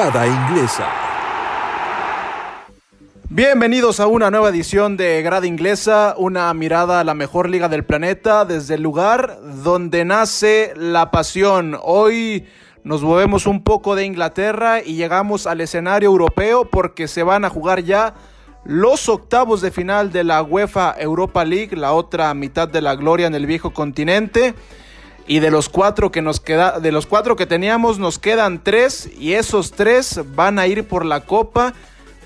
Grada Inglesa. Bienvenidos a una nueva edición de Grada Inglesa, una mirada a la mejor liga del planeta desde el lugar donde nace la pasión. Hoy nos movemos un poco de Inglaterra y llegamos al escenario europeo porque se van a jugar ya los octavos de final de la UEFA Europa League, la otra mitad de la gloria en el viejo continente. Y de los cuatro que nos queda, de los cuatro que teníamos, nos quedan tres. Y esos tres van a ir por la copa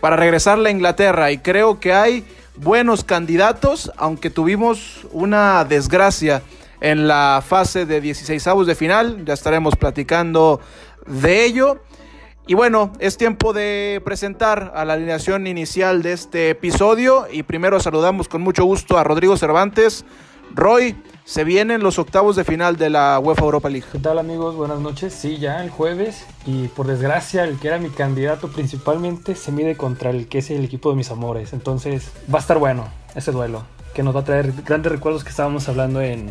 para regresar a Inglaterra. Y creo que hay buenos candidatos, aunque tuvimos una desgracia en la fase de 16 avos de final. Ya estaremos platicando de ello. Y bueno, es tiempo de presentar a la alineación inicial de este episodio. Y primero saludamos con mucho gusto a Rodrigo Cervantes. Roy, se vienen los octavos de final de la UEFA Europa League. ¿Qué tal amigos? Buenas noches. Sí, ya el jueves. Y por desgracia, el que era mi candidato principalmente se mide contra el que es el equipo de mis amores. Entonces va a estar bueno ese duelo. Que nos va a traer grandes recuerdos que estábamos hablando en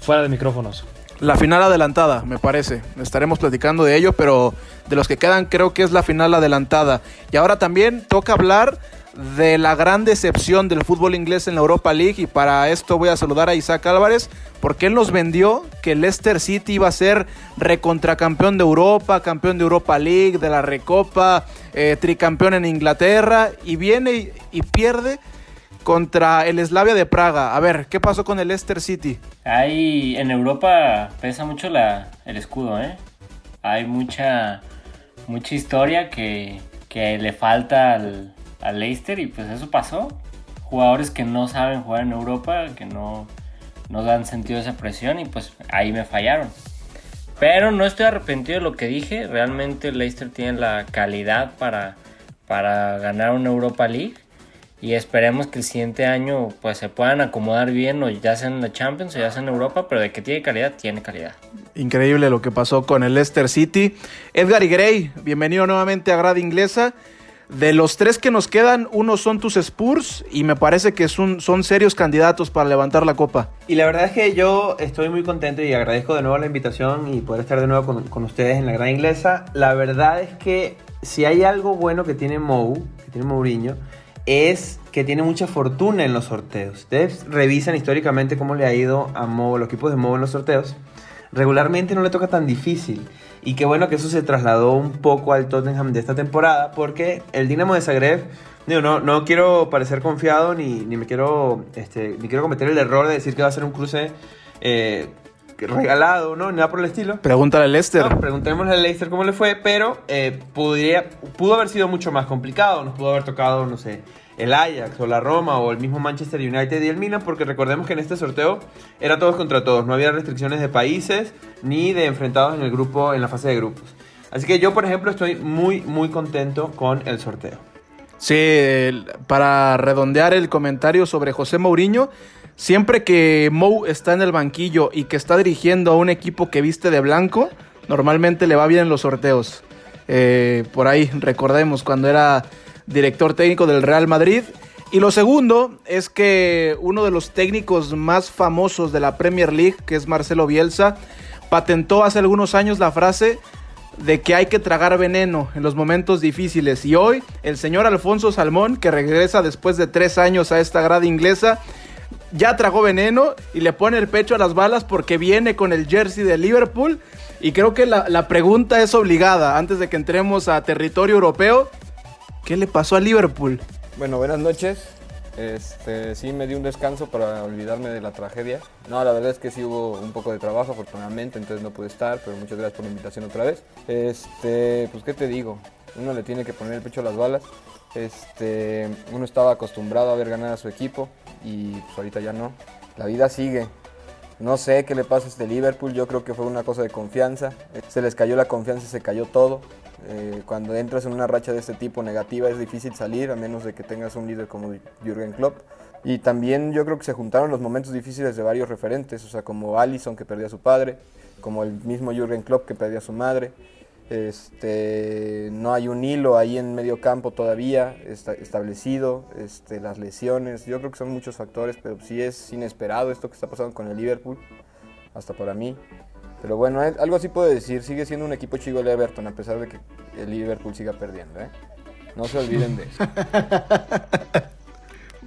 fuera de micrófonos. La final adelantada, me parece. Estaremos platicando de ello, pero de los que quedan creo que es la final adelantada. Y ahora también toca hablar de la gran decepción del fútbol inglés en la Europa League y para esto voy a saludar a Isaac Álvarez porque él nos vendió que Leicester City iba a ser recontracampeón de Europa, campeón de Europa League, de la Recopa, eh, tricampeón en Inglaterra y viene y, pierde contra el Slavia de Praga. A ver, ¿qué pasó con el Leicester City? Hay en Europa pesa mucho el escudo, ¿eh? Hay mucha mucha historia que, que le falta al a Leicester y pues eso pasó. Jugadores que no saben jugar en Europa, que no, no dan sentido esa presión y pues ahí me fallaron. Pero no estoy arrepentido de lo que dije, realmente Leicester tiene la calidad para, para ganar una Europa League y esperemos que el siguiente año pues se puedan acomodar bien o ya sea en la Champions o ya sea en Europa, pero de que tiene calidad, tiene calidad. Increíble lo que pasó con el Leicester City. Edgar y Gray, bienvenido nuevamente a Grada Inglesa. De los tres que nos quedan, uno son tus Spurs y me parece que son, son serios candidatos para levantar la copa. Y la verdad es que yo estoy muy contento y agradezco de nuevo la invitación y poder estar de nuevo con, con ustedes en la gran inglesa. La verdad es que si hay algo bueno que tiene Mou, que tiene Mourinho, es que tiene mucha fortuna en los sorteos. Ustedes revisan históricamente cómo le ha ido a Mou, los equipos de Mou en los sorteos. Regularmente no le toca tan difícil. Y qué bueno que eso se trasladó un poco al Tottenham de esta temporada, porque el Dinamo de Zagreb, digo, no, no quiero parecer confiado ni, ni me quiero, este, ni quiero cometer el error de decir que va a ser un cruce eh, regalado, ¿no? Nada por el estilo. Pregúntale a Leicester. No, preguntémosle a Leicester cómo le fue, pero eh, podría, pudo haber sido mucho más complicado, nos pudo haber tocado, no sé, el Ajax o la Roma o el mismo Manchester United y el Milan, porque recordemos que en este sorteo era todos contra todos, no había restricciones de países ni de enfrentados en el grupo, en la fase de grupos. Así que yo, por ejemplo, estoy muy, muy contento con el sorteo. Sí, para redondear el comentario sobre José Mourinho, siempre que Mou está en el banquillo y que está dirigiendo a un equipo que viste de blanco, normalmente le va bien en los sorteos. Eh, por ahí, recordemos, cuando era director técnico del Real Madrid. Y lo segundo es que uno de los técnicos más famosos de la Premier League, que es Marcelo Bielsa, patentó hace algunos años la frase de que hay que tragar veneno en los momentos difíciles. Y hoy el señor Alfonso Salmón, que regresa después de tres años a esta grada inglesa, ya tragó veneno y le pone el pecho a las balas porque viene con el jersey de Liverpool. Y creo que la, la pregunta es obligada antes de que entremos a territorio europeo. ¿Qué le pasó a Liverpool? Bueno, buenas noches. Este, sí, me di un descanso para olvidarme de la tragedia. No, la verdad es que sí hubo un poco de trabajo, afortunadamente, entonces no pude estar, pero muchas gracias por la invitación otra vez. Este, pues, ¿qué te digo? Uno le tiene que poner el pecho a las balas. Este, uno estaba acostumbrado a ver ganar a su equipo y pues ahorita ya no. La vida sigue. No sé qué le pasa a este Liverpool, yo creo que fue una cosa de confianza. Se les cayó la confianza y se cayó todo. Eh, cuando entras en una racha de este tipo negativa es difícil salir, a menos de que tengas un líder como Jürgen Klopp. Y también yo creo que se juntaron los momentos difíciles de varios referentes, o sea, como Allison que perdió a su padre, como el mismo Jürgen Klopp que perdió a su madre. Este, no hay un hilo ahí en medio campo todavía está establecido, este, las lesiones, yo creo que son muchos factores, pero sí es inesperado esto que está pasando con el Liverpool, hasta para mí. Pero bueno, eh, algo así puedo decir, sigue siendo un equipo chico el Everton, a pesar de que el Liverpool siga perdiendo, ¿eh? No se olviden de eso.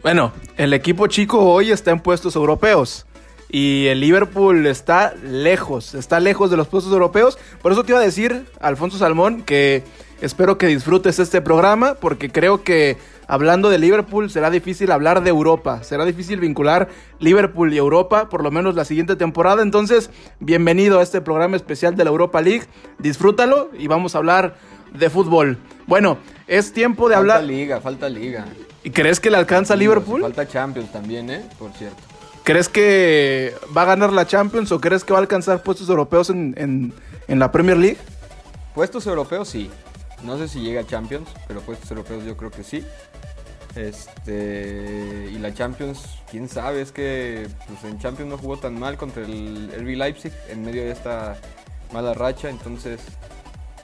Bueno, el equipo chico hoy está en puestos europeos. Y el Liverpool está lejos, está lejos de los puestos europeos. Por eso te iba a decir, Alfonso Salmón, que espero que disfrutes este programa, porque creo que hablando de Liverpool será difícil hablar de Europa. Será difícil vincular Liverpool y Europa, por lo menos la siguiente temporada. Entonces, bienvenido a este programa especial de la Europa League. Disfrútalo y vamos a hablar de fútbol. Bueno, es tiempo de falta hablar. liga, falta liga. ¿Y crees que le alcanza a Liverpool? Falta Champions también, ¿eh? Por cierto. ¿Crees que va a ganar la Champions o crees que va a alcanzar puestos europeos en, en- en la Premier League? Puestos europeos sí. No sé si llega a Champions, pero puestos europeos yo creo que sí. Este y la Champions, quién sabe, es que pues, en Champions no jugó tan mal contra el RB Leipzig en medio de esta mala racha, entonces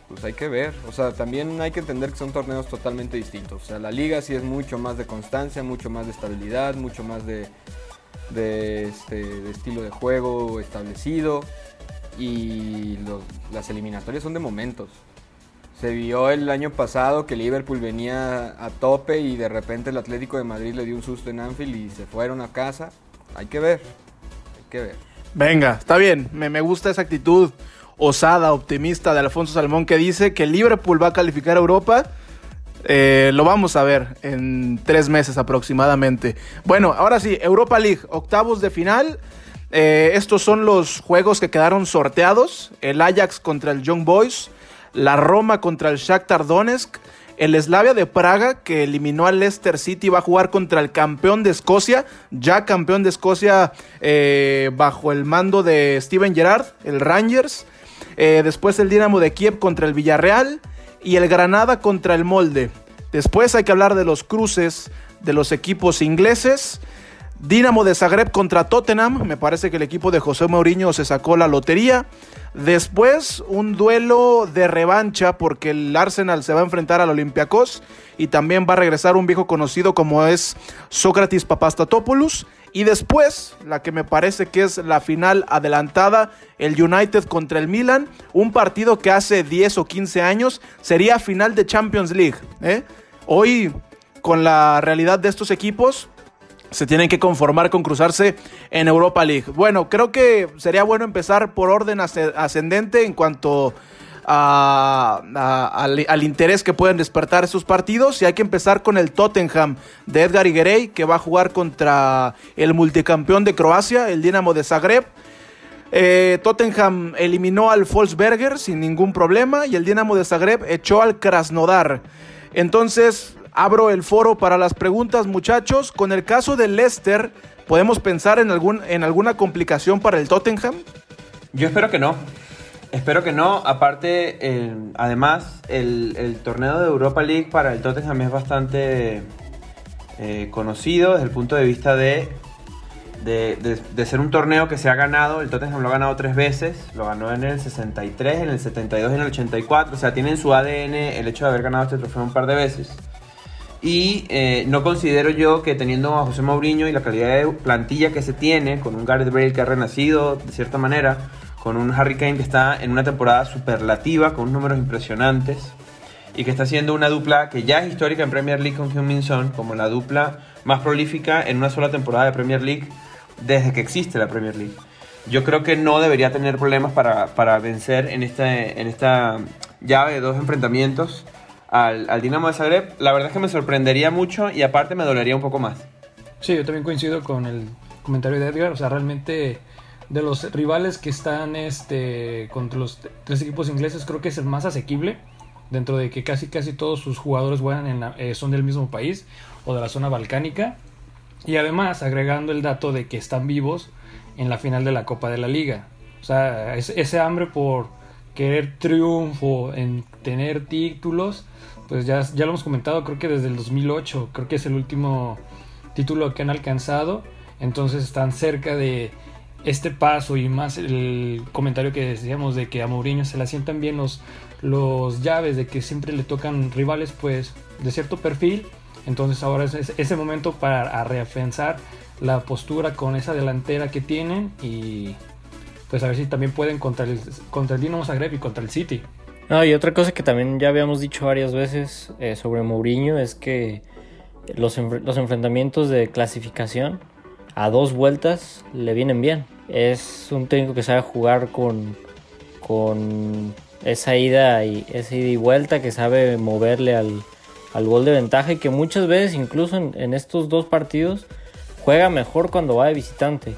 pues hay que ver. O sea, también hay que entender que son torneos totalmente distintos. O sea, la liga sí es mucho más de constancia, mucho más de estabilidad, mucho más de, de, este, de estilo de juego establecido. Y las eliminatorias son de momentos. Se vio el año pasado que Liverpool venía a tope y de repente el Atlético de Madrid le dio un susto en Anfield y se fueron a casa. Hay que ver, hay que ver. Venga, está bien. Me, me gusta esa actitud osada, optimista de Alfonso Salmón que dice que Liverpool va a calificar a Europa. Eh, lo vamos a ver en tres meses aproximadamente. Bueno, ahora sí, Europa League, octavos de final. Eh, estos son los juegos que quedaron sorteados. El Ajax contra el Young Boys. La Roma contra el Shakhtar Donetsk. El Slavia de Praga, que eliminó al Leicester City, va a jugar contra el campeón de Escocia, ya campeón de Escocia eh, bajo el mando de Steven Gerrard, el Rangers. Eh, después el Dinamo de Kiev contra el Villarreal y el Granada contra el Molde. Después hay que hablar de los cruces de los equipos ingleses. Dinamo de Zagreb contra Tottenham. Me parece que el equipo de José Mourinho se sacó la lotería. Después un duelo de revancha porque el Arsenal se va a enfrentar al Olympiacos y también va a regresar un viejo conocido como es Sócrates Papastatopoulos. Y después, la que me parece que es la final adelantada, el United contra el Milan, un partido que hace 10 o 15 años sería final de Champions League. ¿eh? Hoy, con la realidad de estos equipos, se tienen que conformar con cruzarse en Europa League. Bueno, creo que sería bueno empezar por orden asce- ascendente en cuanto a- a- al, interés que pueden despertar estos partidos. Y hay que empezar con el Tottenham de Edgar Iguerey, que va a jugar contra el multicampeón de Croacia, el Dinamo de Zagreb. Eh, Tottenham eliminó al Wolfsberger sin ningún problema y el Dinamo de Zagreb echó al Krasnodar. Entonces, abro el foro para las preguntas, muchachos. Con el caso del Leicester, ¿podemos pensar en, algún, en alguna complicación para el Tottenham? Yo espero que no. Espero que no. Aparte, eh, además, el, torneo de Europa League para el Tottenham es bastante eh, conocido desde el punto de vista de, de, de- de ser un torneo que se ha ganado. El Tottenham lo ha ganado tres veces. Lo ganó en el 63, en el 72 y en el 84. O sea, tiene en su ADN el hecho de haber ganado este trofeo un par de veces. Y eh, no considero yo que teniendo a José Mourinho y la calidad de plantilla que se tiene, con un Gareth Bale que ha renacido de cierta manera, con un Harry Kane que está en una temporada superlativa, con números impresionantes, y que está haciendo una dupla que ya es histórica en Premier League con Heung-Min Son, como la dupla más prolífica en una sola temporada de Premier League desde que existe la Premier League. Yo creo que no debería tener problemas para, para vencer en, este, en esta llave de dos enfrentamientos al, al Dinamo de Zagreb. La verdad es que me sorprendería mucho y aparte me dolería un poco más. Sí, yo también coincido con el comentario de Edgar. O sea, realmente de los rivales que están este, contra los tres equipos ingleses, creo que es el más asequible. Dentro de que casi casi todos sus jugadores juegan eh, son del mismo país o de la zona balcánica. Y además, agregando el dato de que están vivos en la final de la Copa de la Liga. O sea, es- ese hambre por querer triunfo, en tener títulos, pues ya, ya lo hemos comentado, creo que desde el 2008, creo que es el último título que han alcanzado. Entonces están cerca de este paso y más el comentario que decíamos de que a Mourinho se le asientan bien los, los llaves, de que siempre le tocan rivales pues de cierto perfil. Entonces ahora es es ese momento para a reafianzar la postura con esa delantera que tienen y pues a ver si también pueden contra el, contra el Dinamo Zagreb y contra el City. No, y otra cosa que también ya habíamos dicho varias veces eh, sobre Mourinho es que los, los enfrentamientos de clasificación a dos vueltas le vienen bien. Es un técnico que sabe jugar con, con esa ida y esa ida y vuelta, que sabe moverle al, al gol de ventaja y que muchas veces, incluso en, en, estos dos partidos, juega mejor cuando va de visitante.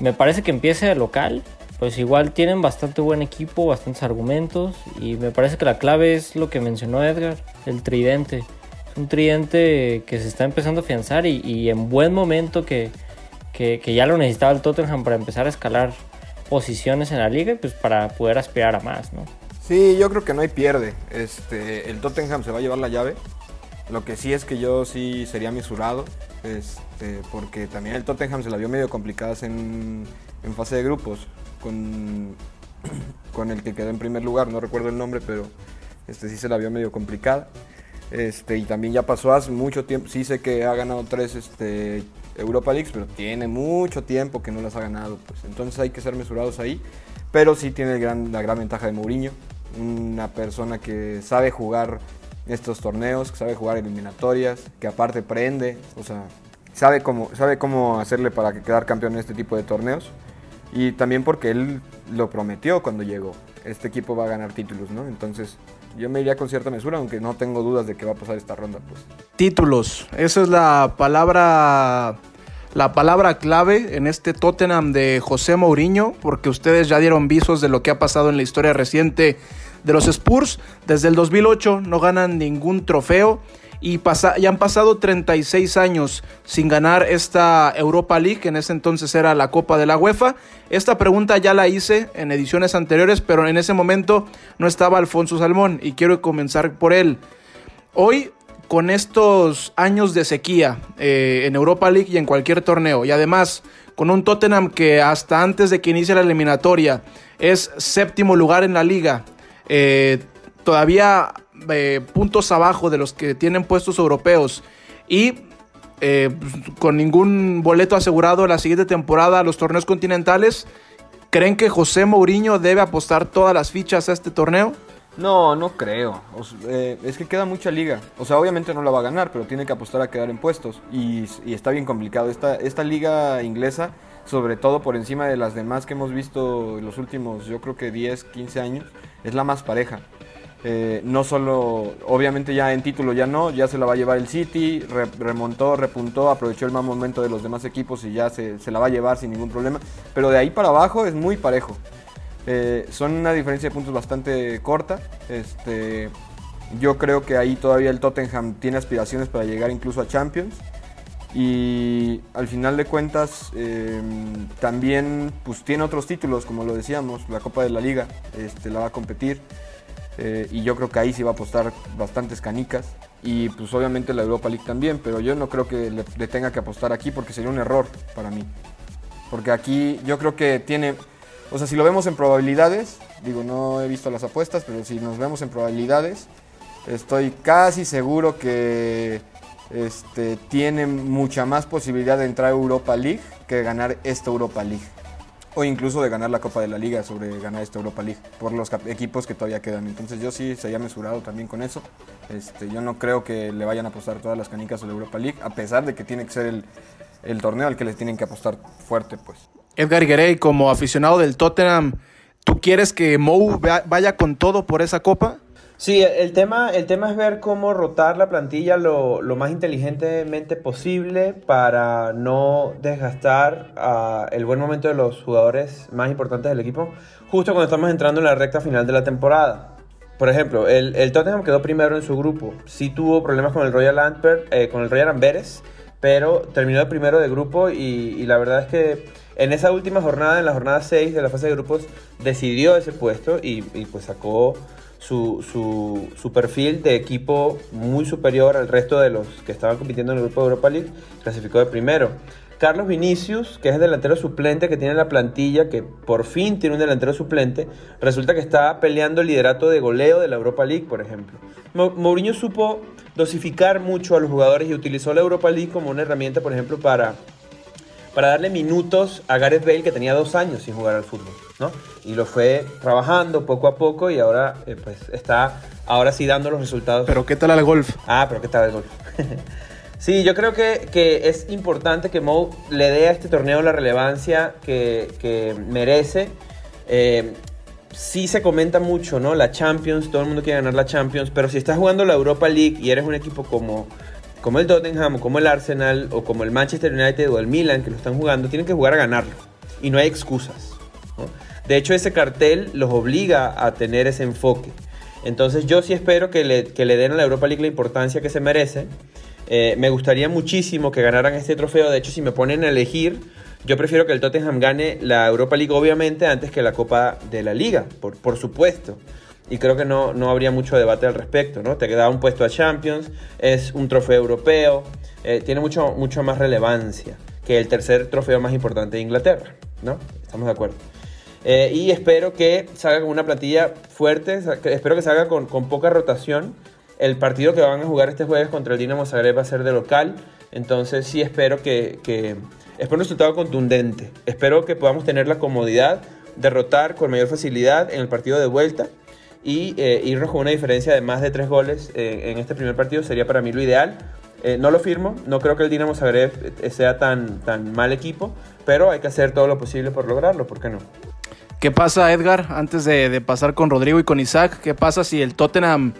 Me parece que empiece de local, pues igual tienen bastante buen equipo, bastantes argumentos y me parece que la clave es lo que mencionó Edgar, el tridente. Es un tridente que se está empezando a afianzar y, en buen momento que, que, ya lo necesitaba el Tottenham para empezar a escalar posiciones en la liga pues para poder aspirar a más, ¿no? Sí, yo creo que no hay pierde. Este, el Tottenham se va a llevar la llave. Lo que sí es que yo sí sería misurado, este, porque también el Tottenham se la vio medio complicada en, en fase de grupos con, con el que quedó en primer lugar, no recuerdo el nombre, pero este sí se la vio medio complicada. Este, y también ya pasó hace mucho tiempo, sí sé que ha ganado tres este, Europa Leagues, pero tiene mucho tiempo que no las ha ganado, pues entonces hay que ser mesurados ahí, pero sí tiene el gran, la gran ventaja de Mourinho, una persona que sabe jugar estos torneos, que sabe jugar eliminatorias, que aparte prende, o sea, sabe cómo, sabe cómo hacerle para quedar campeón en este tipo de torneos. Y también porque él lo prometió cuando llegó. Este equipo va a ganar títulos, ¿no? Entonces, yo me iría con cierta mesura, aunque no tengo dudas de que va a pasar esta ronda, pues. Títulos, esa es la palabra la palabra clave en este Tottenham de José Mourinho, porque ustedes ya dieron visos de lo que ha pasado en la historia reciente de los Spurs. Desde el 2008 no ganan ningún trofeo y han pasado 36 años sin ganar esta Europa League, que en ese entonces era la Copa de la UEFA. Esta pregunta ya la hice en ediciones anteriores, pero en ese momento no estaba Alfonso Salmón y quiero comenzar por él. Hoy, con estos años de sequía eh, en Europa League y en cualquier torneo, y además con un Tottenham que hasta antes de que inicie la eliminatoria es séptimo lugar en la liga, eh, todavía eh, puntos abajo de los que tienen puestos europeos y eh, con ningún boleto asegurado la siguiente temporada a los torneos continentales, ¿creen que José Mourinho debe apostar todas las fichas a este torneo? No, no creo. Eh, es que queda mucha liga. O sea, obviamente no la va a ganar, pero tiene que apostar a quedar en puestos. Y, y está bien complicado. Esta, esta liga inglesa, sobre todo por encima de las demás que hemos visto en los últimos, yo creo que 10, 15 años, es la más pareja. Eh, no solo, obviamente ya en título ya no, ya se la va a llevar el City, re, remontó, repuntó, aprovechó el mal momento de los demás equipos y ya se, se, la va a llevar sin ningún problema. Pero de ahí para abajo es muy parejo. Eh, son una diferencia de puntos bastante corta. Este, yo creo que ahí todavía el Tottenham tiene aspiraciones para llegar incluso a Champions. Y al final de cuentas eh, también pues, tiene otros títulos, como lo decíamos, la Copa de la Liga, este, la va a competir. Eh, y yo creo que ahí sí va a apostar bastantes canicas. Y pues obviamente la Europa League también, pero yo no creo que le, le, tenga que apostar aquí porque sería un error para mí. Porque aquí yo creo que tiene, o sea, si lo vemos en probabilidades, digo, no he visto las apuestas, pero si nos vemos en probabilidades, estoy casi seguro que este, tiene mucha más posibilidad de entrar a Europa League que ganar esta Europa League o incluso de ganar la Copa de la Liga sobre ganar esta Europa League por los equipos que todavía quedan. Entonces yo sí sería mesurado también con eso. Este, yo no creo que le vayan a apostar todas las canicas a la Europa League, a pesar de que tiene que ser el, torneo al que les tienen que apostar fuerte. pues. Edgar Guerrey, como aficionado del Tottenham, ¿tú quieres que Mou vaya con todo por esa copa? Sí, el tema, el tema es ver cómo rotar la plantilla lo, lo más inteligentemente posible para no desgastar uh, el buen momento de los jugadores más importantes del equipo, justo cuando estamos entrando en la recta final de la temporada. Por ejemplo, el, el Tottenham quedó primero en su grupo. Sí tuvo problemas con el Royal Antwerp, eh, con el Royal Amberes, pero terminó de primero de grupo y, y la verdad es que en esa última jornada, en la jornada 6 de la fase de grupos, decidió ese puesto y, y pues sacó su, su, su, perfil de equipo muy superior al resto de los que estaban compitiendo en el grupo de Europa League, clasificó de primero. Carlos Vinicius, que es el delantero suplente que tiene la plantilla, que por fin tiene un delantero suplente, resulta que está peleando el liderato de goleo de la Europa League, por ejemplo. Mourinho supo dosificar mucho a los jugadores y utilizó la Europa League como una herramienta, por ejemplo, para para darle minutos a Gareth Bale que tenía dos años sin jugar al fútbol, ¿no? Y lo fue trabajando poco a poco y ahora eh, pues está ahora sí dando los resultados. Pero ¿qué tal el golf? Ah, pero ¿qué tal el golf? sí, yo creo que, que, es importante que Mo le dé a este torneo la relevancia que, que merece. Eh, sí se comenta mucho, ¿no? La Champions, todo el mundo quiere ganar la Champions, pero si estás jugando la Europa League y eres un equipo como, como el Tottenham, como el Arsenal, o como el Manchester United o el Milan que lo están jugando, tienen que jugar a ganarlo. Y no hay excusas. De hecho, ese cartel los obliga a tener ese enfoque. Entonces yo sí espero que le, que le den a la Europa League la importancia que se merece. Eh, me gustaría muchísimo que ganaran este trofeo. De hecho, si me ponen a elegir, yo prefiero que el Tottenham gane la Europa League, obviamente, antes que la Copa de la Liga, por, por supuesto. Y creo que no, no habría mucho debate al respecto, ¿no? Te queda un puesto a Champions, es un trofeo europeo, eh, tiene mucho, mucho más relevancia que el tercer trofeo más importante de Inglaterra, ¿no? Estamos de acuerdo. Eh, y espero que salga con una plantilla fuerte, espero que salga con, con, poca rotación. El partido que van a jugar este jueves contra el Dinamo Zagreb va a ser de local, entonces sí espero que, que Espero un resultado contundente. Espero que podamos tener la comodidad de rotar con mayor facilidad en el partido de vuelta y eh, irnos con una diferencia de más de tres goles eh, en este primer partido sería para mí lo ideal. Eh, no lo firmo, no creo que el Dinamo Zagreb sea tan, tan mal equipo, pero hay que hacer todo lo posible por lograrlo, ¿por qué no? ¿Qué pasa, Edgar, antes de, de pasar con Rodrigo y con Isaac? ¿Qué pasa si el Tottenham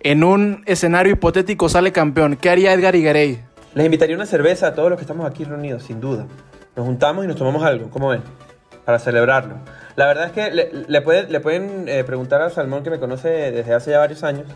en un escenario hipotético sale campeón? ¿Qué haría Edgar Higuerey? Les invitaría una cerveza a todos los que estamos aquí reunidos, sin duda. Nos juntamos y nos tomamos algo, ¿cómo ven? Para celebrarlo. La verdad es que le, pueden eh, preguntar a Salmón, que me conoce desde hace ya varios años.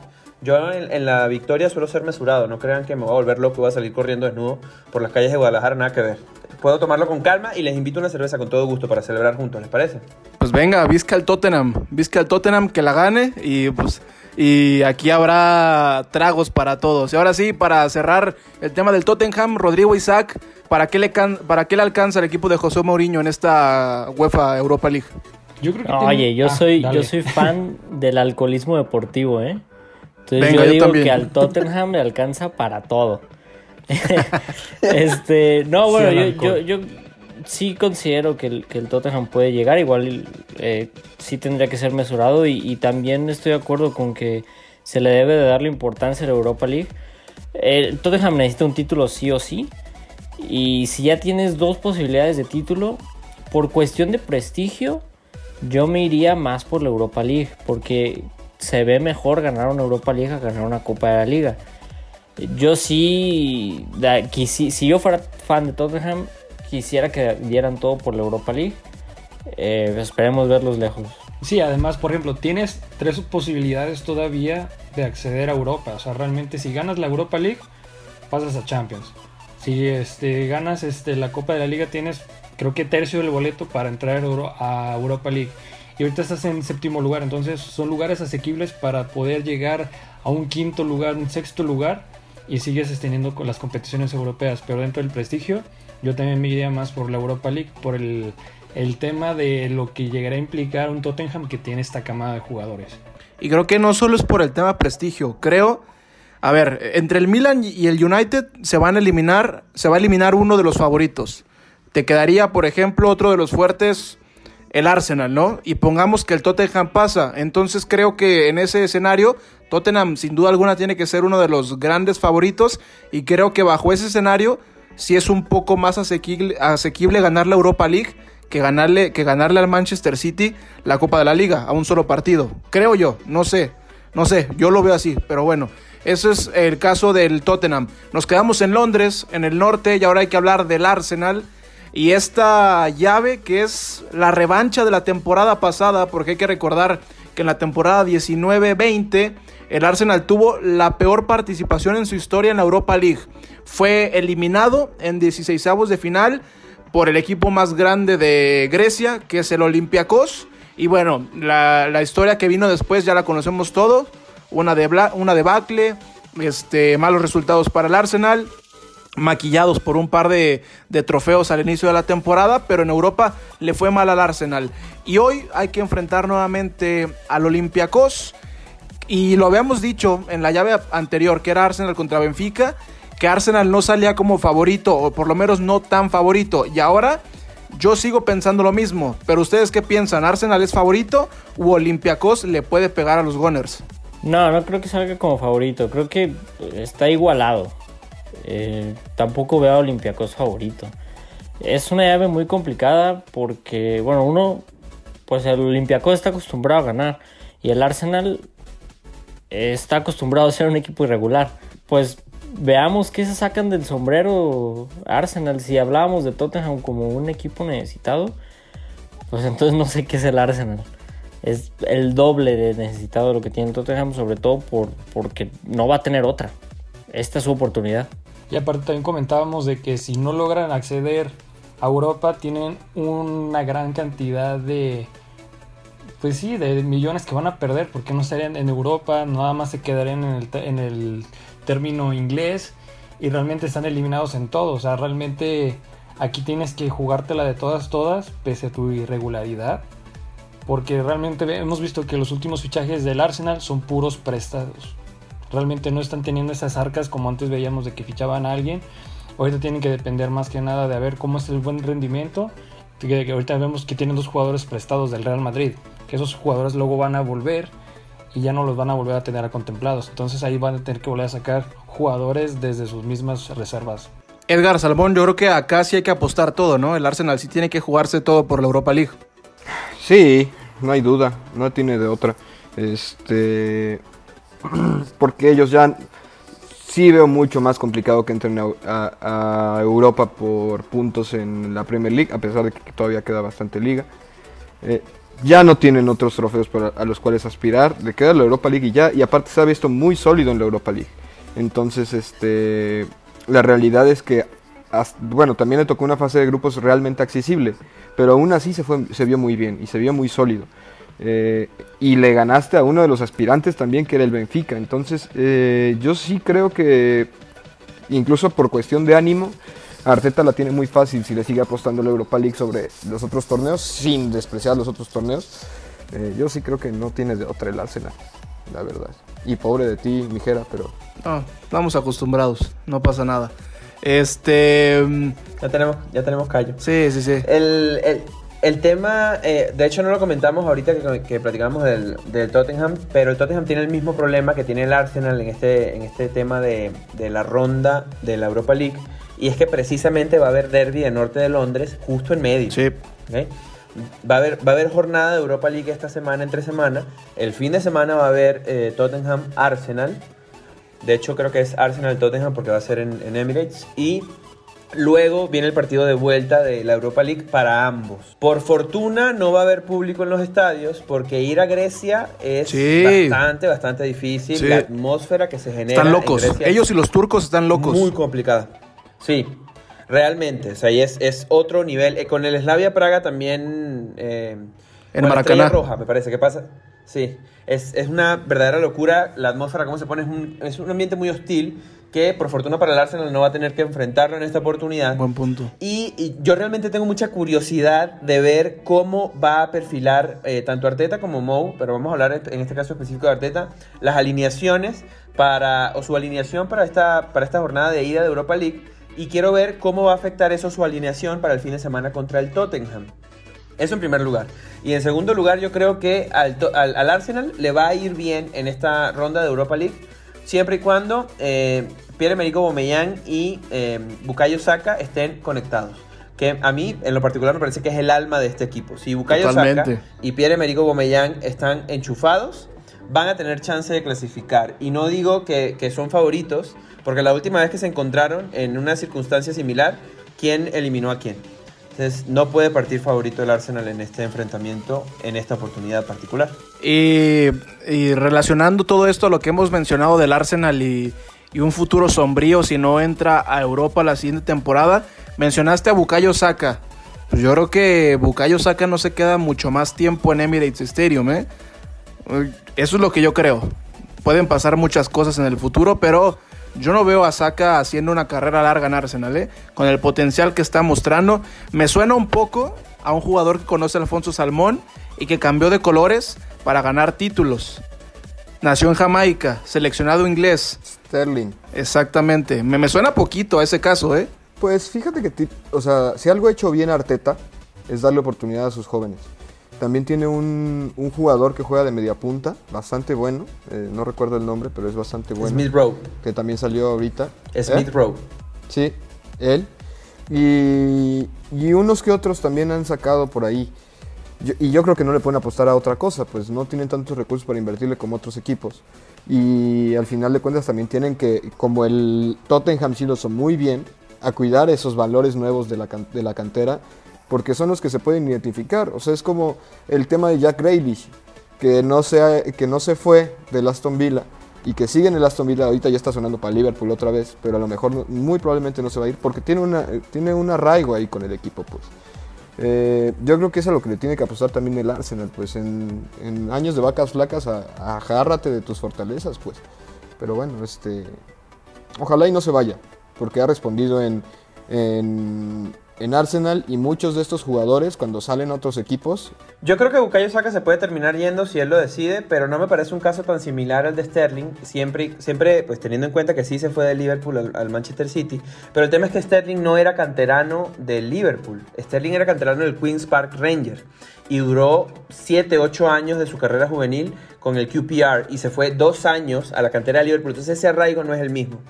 Yo en, la victoria suelo ser mesurado, no crean que me voy a volver loco voy a salir corriendo desnudo por las calles de Guadalajara, nada que ver. Puedo tomarlo con calma y les invito una cerveza con todo gusto para celebrar juntos, ¿les parece? Pues venga, visca el Tottenham, visca el Tottenham que la gane y pues y aquí habrá tragos para todos. Y ahora sí, para cerrar el tema del Tottenham, Rodrigo Isaac, ¿para qué le, para qué le alcanza el equipo de José Mourinho en esta UEFA Europa League? Yo creo que Oye, tiene... yo, ah, soy, yo soy fan del alcoholismo deportivo, ¿eh? Entonces Venga, yo digo yo que al Tottenham le alcanza para todo. este, no, bueno, sí, yo, yo, yo sí considero que el, que el Tottenham puede llegar, igual eh, sí tendría que ser mesurado y, también estoy de acuerdo con que se le debe de darle importancia a la Europa League. El Tottenham necesita un título sí o sí y si ya tienes dos posibilidades de título, por cuestión de prestigio, yo me iría más por la Europa League porque se ve mejor ganar una Europa League a ganar una Copa de la Liga. Yo sí, si yo fuera fan de Tottenham, quisiera que dieran todo por la Europa League. Eh, esperemos verlos lejos. Sí, además, por ejemplo, tienes tres posibilidades todavía de acceder a Europa. O sea, realmente si ganas la Europa League, pasas a Champions. Si este, ganas este, la Copa de la Liga, tienes creo que tercio del boleto para entrar a Europa League. Y ahorita estás en séptimo lugar, entonces son lugares asequibles para poder llegar a un quinto lugar, un sexto lugar y sigues teniendo con las competiciones europeas. Pero dentro del prestigio, yo también me iría más por la Europa League, por el, el tema de lo que llegará a implicar un Tottenham que tiene esta camada de jugadores. Y creo que no solo es por el tema prestigio, creo, a ver, entre el Milan y el United se van a eliminar, se va a eliminar uno de los favoritos. Te quedaría, por ejemplo, otro de los fuertes, el Arsenal, ¿no? Y pongamos que el Tottenham pasa. Entonces creo que en ese escenario, Tottenham sin duda alguna tiene que ser uno de los grandes favoritos. Y creo que bajo ese escenario, sí es un poco más asequible, ganar la Europa League que ganarle, que ganarle al Manchester City la Copa de la Liga a un solo partido. Creo yo, no sé, no sé, yo lo veo así, pero bueno. Ese es el caso del Tottenham. Nos quedamos en Londres, en el norte, y ahora hay que hablar del Arsenal. Y esta llave que es la revancha de la temporada pasada, porque hay que recordar que en la temporada 19-20 el Arsenal tuvo la peor participación en su historia en la Europa League. Fue eliminado en 16 de final por el equipo más grande de Grecia, que es el Olympiacos. Y bueno, la, la historia que vino después ya la conocemos todos. Una, de una debacle, este, malos resultados para el Arsenal, maquillados por un par de, trofeos al inicio de la temporada, pero en Europa le fue mal al Arsenal. Y hoy hay que enfrentar nuevamente al Olympiacos. Y lo habíamos dicho en la llave anterior, que era Arsenal contra Benfica. que Arsenal no salía como favorito, o por lo menos no tan favorito. Y ahora yo sigo pensando lo mismo. Pero ustedes qué piensan? ¿Arsenal es favorito o Olympiacos le puede pegar a los Gunners? No, no creo que salga como favorito. Creo que está igualado. Eh, tampoco veo a Olympiacos favorito. Es una llave muy complicada porque, bueno, uno, pues el Olympiacos está acostumbrado a ganar y el Arsenal está acostumbrado a ser un equipo irregular. Pues veamos qué se sacan del sombrero Arsenal. Si hablábamos de Tottenham como un equipo necesitado, pues entonces no sé qué es el Arsenal. Es el doble de necesitado de lo que tiene Tottenham, sobre todo por, porque no va a tener otra. Esta es su oportunidad. Y aparte también comentábamos de que si no logran acceder a Europa, tienen una gran cantidad de, pues sí, de millones que van a perder porque no estarían en Europa, nada más se quedarían en el, en el término inglés y realmente están eliminados en todo. O sea, realmente aquí tienes que jugártela de todas, todas, pese a tu irregularidad. Porque realmente hemos visto que los últimos fichajes del Arsenal son puros prestados. Realmente no están teniendo esas arcas como antes veíamos de que fichaban a alguien. Ahorita tienen que depender más que nada de ver cómo es el buen rendimiento. Que ahorita vemos que tienen dos jugadores prestados del Real Madrid. Que esos jugadores luego van a volver y ya no los van a volver a tener a contemplados. Entonces ahí van a tener que volver a sacar jugadores desde sus mismas reservas. Edgar Salmón, yo creo que acá sí hay que apostar todo, ¿no? El Arsenal sí tiene que jugarse todo por la Europa League. Sí, no hay duda, no tiene de otra. Este. Porque ellos ya. Sí veo mucho más complicado que entren a, Europa por puntos en la Premier League, a pesar de que todavía queda bastante liga. Eh, ya no tienen otros trofeos a los cuales aspirar, le queda la Europa League y ya, y aparte se ha visto muy sólido en la Europa League. Entonces, este, la realidad es que, bueno, también le tocó una fase de grupos realmente accesible, pero aún así se, fue, se vio muy bien y se vio muy sólido. Eh, y le ganaste a uno de los aspirantes también, que era el Benfica. Entonces, eh, yo sí creo que, incluso por cuestión de ánimo, Arteta la tiene muy fácil si le sigue apostando la Europa League sobre los otros torneos, sin despreciar los otros torneos. Eh, yo sí creo que no tienes de otra el Arsenal, la verdad. Y pobre de ti, Mijera, pero... No, estamos acostumbrados, no pasa nada. Este... Mm, ya tenemos, ya tenemos callo. Sí, sí, sí. El, tema, eh, de hecho no lo comentamos ahorita que, que platicamos del, del, Tottenham, pero el Tottenham tiene el mismo problema que tiene el Arsenal en este, en este tema de, de la ronda de la Europa League y es que precisamente va a haber derby en norte de Londres justo en medio. Sí. Va, a haber, va a haber jornada de Europa League esta semana, entre semana. El fin de semana va a haber eh, Tottenham-Arsenal. De hecho, creo que es Arsenal-Tottenham porque va a ser en, Emirates. Y Luego viene el partido de vuelta de la Europa League para ambos. Por fortuna no va a haber público en los estadios porque ir a Grecia es bastante, bastante difícil. La atmósfera que se genera. Están locos. Ellos y los turcos están locos. Muy complicada. Sí, realmente. O sea, y es, otro nivel. Eh, con el Slavia Praga también. Eh, en Maracaná. Roja, me parece. ¿Qué pasa? Sí, es, una verdadera locura. La atmósfera, cómo se pone, es un, es un ambiente muy hostil que por fortuna para el Arsenal no va a tener que enfrentarlo en esta oportunidad. Buen punto. Y, yo realmente tengo mucha curiosidad de ver cómo va a perfilar eh, tanto Arteta como Mou, pero vamos a hablar en este caso específico de Arteta, las alineaciones para, o su alineación para esta, para esta jornada de ida de Europa League y quiero ver cómo va a afectar eso su alineación para el fin de semana contra el Tottenham. Eso en primer lugar. Y en segundo lugar, yo creo que al, Arsenal le va a ir bien en esta ronda de Europa League, siempre y cuando eh, Pierre-Emerick Aubameyang y eh, Bukayo Saka estén conectados. Que a mí, en lo particular, me parece que es el alma de este equipo. Si Bukayo Saka y Pierre-Emerick Aubameyang están enchufados, van a tener chance de clasificar. Y no digo que, que son favoritos, porque la última vez que se encontraron en una circunstancia similar, ¿quién eliminó a quién? No puede partir favorito el Arsenal en este enfrentamiento, en esta oportunidad particular. Y, relacionando todo esto a lo que hemos mencionado del Arsenal y, un futuro sombrío si no entra a Europa la siguiente temporada, mencionaste a Bukayo Saka. Pues yo creo que Bukayo Saka no se queda mucho más tiempo en Emirates Stadium, ¿eh? Eso es lo que yo creo. Pueden pasar muchas cosas en el futuro, pero yo no veo a Saka haciendo una carrera larga en Arsenal, ¿eh? con el potencial que está mostrando. Me suena un poco a un jugador que conoce a Alfonso Salmón y que cambió de colores para ganar títulos. nació en Jamaica, seleccionado inglés. Sterling. Exactamente. Me, me suena poquito a ese caso, ¿eh? Pues fíjate que, o sea, si algo ha hecho bien Arteta es darle oportunidad a sus jóvenes. También tiene un, jugador que juega de media punta, bastante bueno. Eh, no recuerdo el nombre, pero es bastante bueno. Smith Rowe. Que también salió ahorita. Smith ¿Eh? Rowe. Sí, él. Y, y, unos que otros también han sacado por ahí. y yo creo que no le pueden apostar a otra cosa, pues no tienen tantos recursos para invertirle como otros equipos. Y al final de cuentas también tienen que, como el Tottenham sí lo son muy bien, a cuidar esos valores nuevos de la, de la cantera porque son los que se pueden identificar. O sea, es como el tema de Jack Grealish, que no se, que no se fue del Aston Villa y que sigue en el Aston Villa, ahorita ya está sonando para Liverpool otra vez, pero a lo mejor muy probablemente no se va a ir porque tiene, una, tiene un arraigo ahí con el equipo, pues. Eh, yo creo que es a lo que le tiene que apostar también el Arsenal, pues en, años de vacas flacas, agárrate de tus fortalezas, pues. Pero bueno, este, ojalá y no se vaya, porque ha respondido en en Arsenal y muchos de estos jugadores cuando salen otros equipos. Yo creo que Bukayo Saka se puede terminar yendo si él lo decide, pero no me parece un caso tan similar al de Sterling, siempre, siempre pues teniendo en cuenta que sí se fue de Liverpool al, Manchester City, pero el tema es que Sterling no era canterano del Liverpool, Sterling era canterano del Queen's Park Ranger y duró 7, 8 años de su carrera juvenil con el QPR y se fue dos años a la cantera de Liverpool, entonces ese arraigo no es el mismo.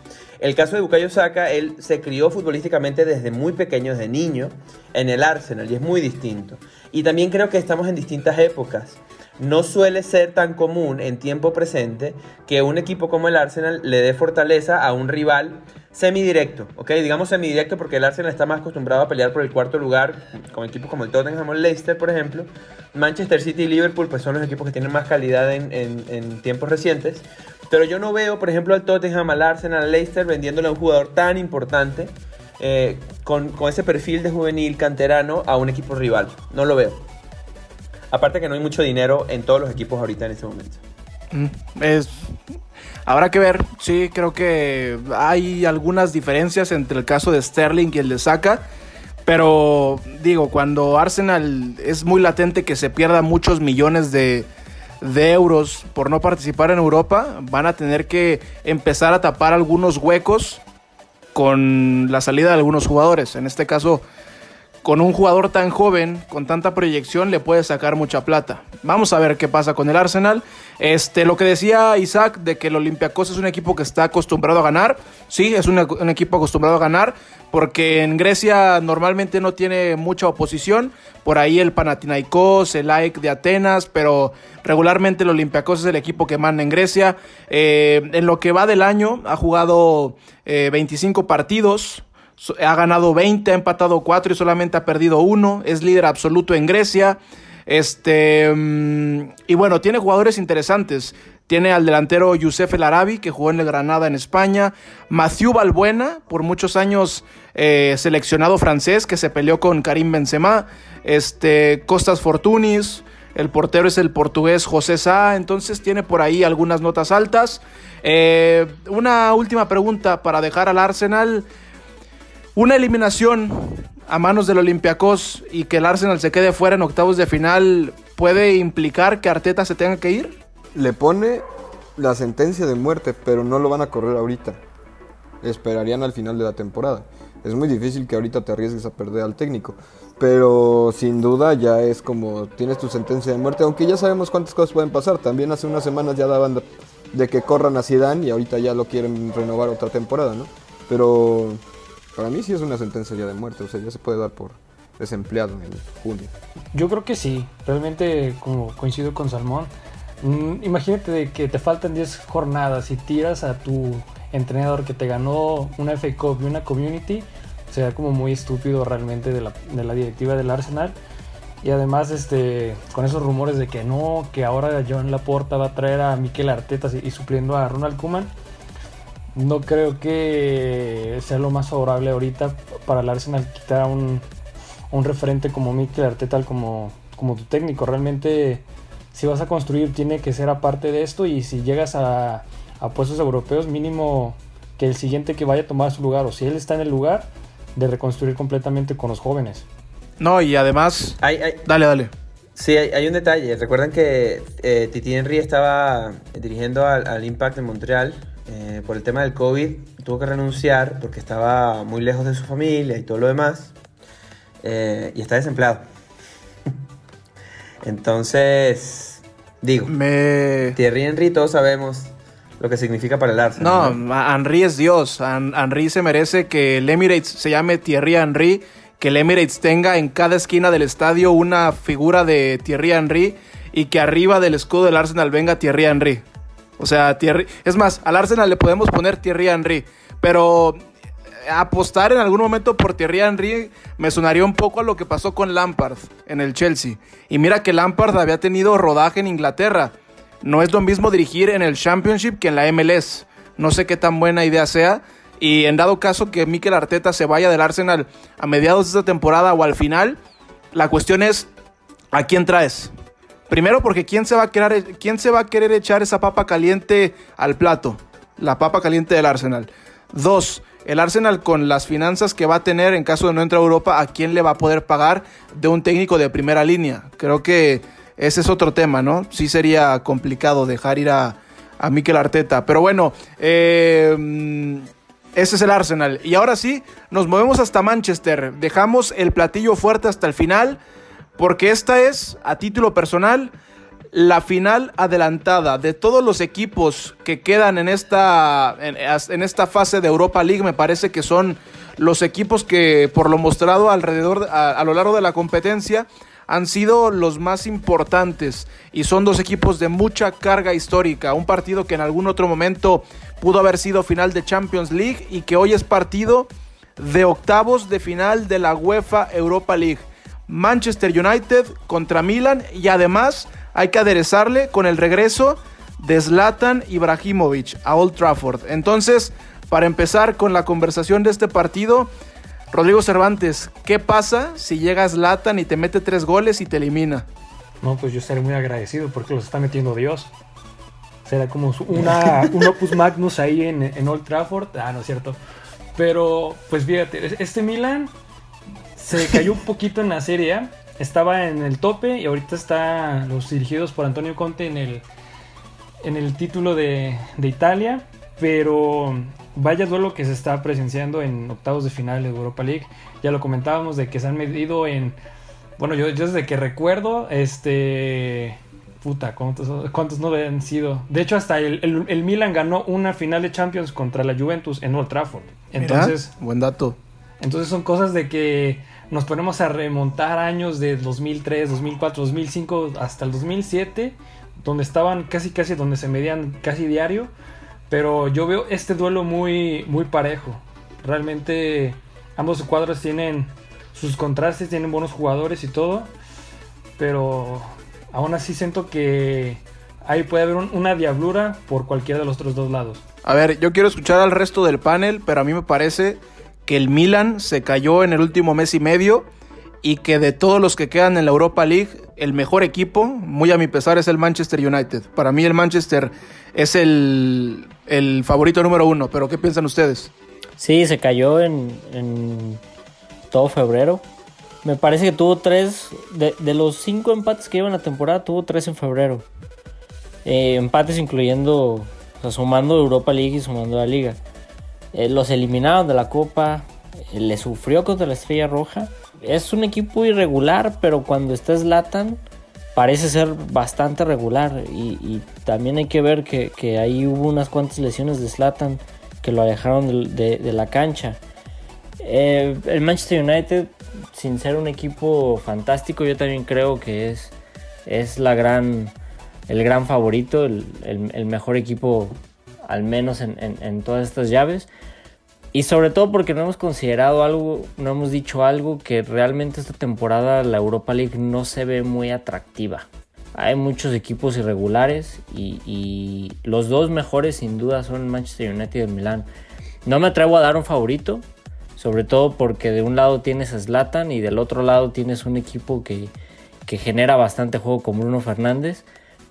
El caso de Bukayo Saka, él se crió futbolísticamente desde muy pequeño, desde niño, en el Arsenal y es muy distinto. Y también creo que estamos en distintas épocas. No suele ser tan común en tiempo presente que un equipo como el Arsenal le dé fortaleza a un rival semidirecto, ¿ok? Digamos semidirecto porque el Arsenal está más acostumbrado a pelear por el cuarto lugar con equipos como el Tottenham o el Leicester, por ejemplo. Manchester City y Liverpool pues son los equipos que tienen más calidad en, tiempos recientes. Pero yo no veo, por ejemplo, al Tottenham, al Arsenal, al Leicester vendiéndole a un jugador tan importante eh, con, ese perfil de juvenil canterano a un equipo rival. No lo veo. Aparte que no hay mucho dinero en todos los equipos ahorita en este momento. Mm, es, habrá que ver, sí, creo que hay algunas diferencias entre el caso de Sterling y el de Saka. Pero digo, cuando Arsenal es muy latente que se pierda muchos millones de, de euros por no participar en Europa, van a tener que empezar a tapar algunos huecos con la salida de algunos jugadores. En este caso, con un jugador tan joven, con tanta proyección, le puede sacar mucha plata. Vamos a ver qué pasa con el Arsenal. Este, lo que decía Isaac de que el Olympiacos es un equipo que está acostumbrado a ganar. Sí, es un, equipo acostumbrado a ganar porque en Grecia normalmente no tiene mucha oposición. Por ahí el Panathinaikos, el AEK de Atenas, pero regularmente el Olympiacos es el equipo que manda en Grecia. Eh, en lo que va del año ha jugado 25 eh, partidos, ha ganado 20, ha empatado 4 y solamente ha perdido 1. Es líder absoluto en Grecia. Este, mm, y bueno, tiene jugadores interesantes. Tiene al delantero Youssef El Arabi, que jugó en el Granada en España. Mathieu Balbuena, por muchos años eh, seleccionado francés, que se peleó con Karim Benzema. Este, Costas Fortunis. El portero es el portugués José Sá. Entonces tiene por ahí algunas notas altas. Eh, una última pregunta para dejar al Arsenal. Una eliminación a manos del Olympiacos y que el Arsenal se quede fuera en octavos de final puede implicar que Arteta se tenga que ir? le pone la sentencia de muerte, pero no lo van a correr ahorita. Esperarían al final de la temporada. Es muy difícil que ahorita te arriesgues a perder al técnico. Pero sin duda ya es como tienes tu sentencia de muerte, aunque ya sabemos cuántas cosas pueden pasar. También hace unas semanas ya daban de, que corran a Zidane y ahorita ya lo quieren renovar otra temporada, ¿no? Pero para mí sí es una sentencia ya de muerte, o sea, ya se puede dar por desempleado en junio. Yo creo que sí, realmente como coincido con Salmón, Mm, imagínate que te faltan 10 jornadas y tiras a tu entrenador que te ganó una FA Cup y una Community. Sería como muy estúpido realmente de la, directiva del Arsenal. Y además, este, con esos rumores de que no, que ahora John Laporta va a traer a Mikel Arteta y, supliendo a Ronald Koeman, no creo que sea lo más favorable ahorita para el Arsenal quitar a un, un referente como Mikel Arteta como, como tu técnico. Realmente si vas a construir tiene que ser aparte de esto y si llegas a, puestos europeos mínimo que el siguiente que vaya a tomar su lugar o si él está en el lugar de reconstruir completamente con los jóvenes. No, y además... Dale, dale. Sí, hay, un detalle. Recuerden que eh, Titi Henry estaba dirigiendo al, Impact en Montreal eh, por el tema del COVID. Tuvo que renunciar porque estaba muy lejos de su familia y todo lo demás. Eh, y está desempleado. Entonces, digo, Me... Thierry Henry todos sabemos lo que significa para el Arsenal. No, Henry es Dios. Henry se merece que el Emirates se llame Thierry Henry, que el Emirates tenga en cada esquina del estadio una figura de Thierry Henry y que arriba del escudo del Arsenal venga Thierry Henry. O sea, Thierry... Es más, al Arsenal le podemos poner Thierry Henry, pero apostar en algún momento por Thierry Henry me sonaría un poco a lo que pasó con Lampard en el Chelsea. Y mira que Lampard había tenido rodaje en Inglaterra. No es lo mismo dirigir en el Championship que en la MLS. No sé qué tan buena idea sea. Y en dado caso que Mikel Arteta se vaya del Arsenal a mediados de esta temporada o al final, la cuestión es ¿a quién traes? Primero porque ¿quién se va a querer, quién se va a querer echar esa papa caliente al plato? La papa caliente del Arsenal. Dos, el Arsenal con las finanzas que va a tener en caso de no entrar a Europa, ¿a quién le va a poder pagar de un técnico de primera línea? Creo que ese es otro tema, ¿no? Sí sería complicado dejar ir a, a Mikel Arteta. Pero bueno, eh, ese es el Arsenal. Y ahora sí, nos movemos hasta Manchester. Dejamos el platillo fuerte hasta el final, porque esta es, a título personal, la final adelantada de todos los equipos que quedan en esta, en, esta fase de Europa League. Me parece que son los equipos que, por lo mostrado alrededor, a, lo largo de la competencia, han sido los más importantes y son dos equipos de mucha carga histórica. Un partido que en algún otro momento pudo haber sido final de Champions League y que hoy es partido de octavos de final de la UEFA Europa League. Manchester United contra Milan y además hay que aderezarle con el regreso de Zlatan Ibrahimovic a Old Trafford. Entonces, para empezar con la conversación de este partido, Rodrigo Cervantes, ¿qué pasa si llega Zlatan y te mete tres goles y te elimina? No, pues yo estaré muy agradecido porque los está metiendo Dios. Será como una, un opus magnus ahí en, en Old Trafford. Ah, no es cierto. Pero, pues fíjate, este Milan se cayó un poquito en la serie estaba en el tope y ahorita está los dirigidos por Antonio Conte en el, en el título de, Italia. Pero vaya duelo que se está presenciando en octavos de final de Europa League. Ya lo comentábamos de que se han medido en. Bueno, yo, desde que recuerdo, este. Puta, ¿cuántos, ¿cuántos, no han sido? De hecho, hasta el, el, Milan ganó una final de Champions contra la Juventus en Old Trafford. Entonces. buen dato. Entonces son cosas de que nos ponemos a remontar años de 2003, 2004, 2005 hasta el 2007, donde estaban casi casi donde se medían casi diario, pero yo veo este duelo muy muy parejo. Realmente ambos cuadros tienen sus contrastes, tienen buenos jugadores y todo, pero aún así siento que ahí puede haber una diablura por cualquiera de los otros dos lados. A ver, yo quiero escuchar al resto del panel, pero a mí me parece que el Milan se cayó en el último mes y medio y que de todos los que quedan en la Europa League, el mejor equipo, muy a mi pesar, es el Manchester United. Para mí el Manchester es el, favorito número uno, pero ¿qué piensan ustedes? Sí, se cayó en, todo febrero. Me parece que tuvo tres, de, los cinco empates que llevan la temporada, tuvo tres en febrero. Eh, empates incluyendo, o sea, sumando Europa League y sumando la liga. Eh, los eliminaron de la Copa. Eh, le sufrió contra la Estrella Roja. Es un equipo irregular, pero cuando está Zlatan parece ser bastante regular. Y, también hay que ver que, ahí hubo unas cuantas lesiones de Zlatan que lo alejaron de, la cancha. Eh, el Manchester United, sin ser un equipo fantástico, yo también creo que es, es la gran, el gran favorito, el mejor equipo al menos en, todas estas llaves. Y sobre todo porque no hemos considerado algo, no hemos dicho algo que realmente esta temporada la Europa League no se ve muy atractiva. Hay muchos equipos irregulares y, los dos mejores sin duda son Manchester United y el Milan. No me atrevo a dar un favorito, sobre todo porque de un lado tienes a Zlatan y del otro lado tienes un equipo que, genera bastante juego con Bruno Fernández.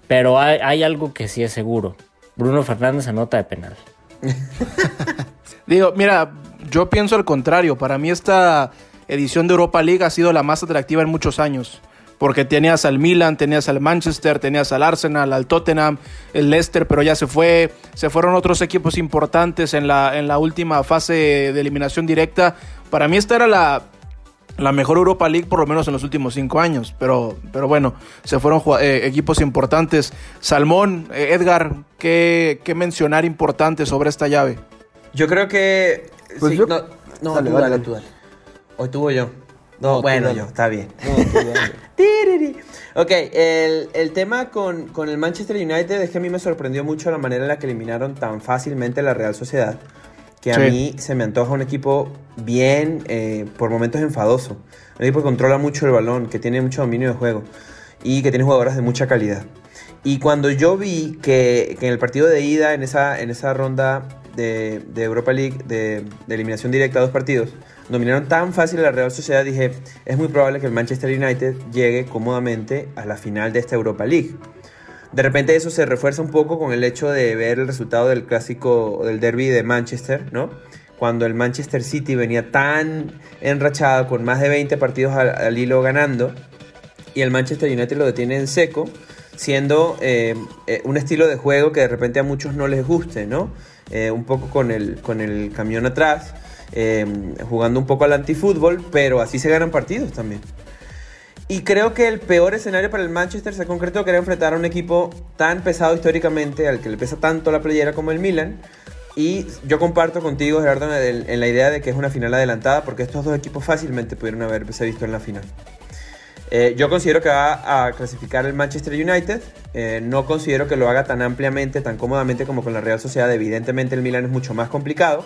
Pero hay algo que sí es seguro. Bruno Fernández anota de penal. Digo, mira, yo pienso al contrario. Para mí esta edición de Europa League ha sido la más atractiva en muchos años. porque tenías al Milan, tenías al Manchester, tenías al Arsenal, al Tottenham, el Leicester, pero ya se fue, se fueron otros equipos importantes en la, en la última fase de eliminación directa. Para mí esta era la, la mejor Europa League por lo menos en los últimos cinco años, pero, pero bueno, se fueron eh, equipos importantes. Salmón, eh, Edgar, ¿qué, ¿qué, mencionar importante sobre esta llave? Yo creo que... Pues no, no dale, dale, tú dale. Hoy tuvo yo. No, bueno, yo, está bien. ok, el, el tema con, con, el Manchester United es que a mí me sorprendió mucho la manera en la que eliminaron tan fácilmente la Real Sociedad. Que a mí se me antoja un equipo bien, eh, por momentos enfadoso. Un equipo que controla mucho el balón, que tiene mucho dominio de juego y que tiene jugadoras de mucha calidad. Y cuando yo vi que, que en el partido de ida, en esa, en esa ronda de, de Europa League, de, de eliminación directa a dos partidos, dominaron tan fácil a la Real Sociedad, dije, es muy probable que el Manchester United llegue cómodamente a la final de esta Europa League. De repente eso se refuerza un poco con el hecho de ver el resultado del clásico, del derby de Manchester, ¿no? Cuando el Manchester City venía tan enrachado con más de 20 partidos al, hilo ganando y el Manchester United lo detiene en seco, siendo eh, eh, un estilo de juego que de repente a muchos no les guste, ¿no? Eh, un poco con el, con el camión atrás jugando un poco al antifútbol, pero así se ganan partidos también. Y creo que el peor escenario para el Manchester se concretó que era enfrentar a un equipo tan pesado históricamente, al que le pesa tanto la playera como el Milan. Y yo comparto contigo, Gerardo, en la idea de que es una final adelantada, porque estos dos equipos fácilmente pudieron haberse visto en la final. Eh, yo considero que va a clasificar el Manchester United. Eh, no considero que lo haga tan ampliamente, tan cómodamente como con la Real Sociedad. Evidentemente el Milan es mucho más complicado.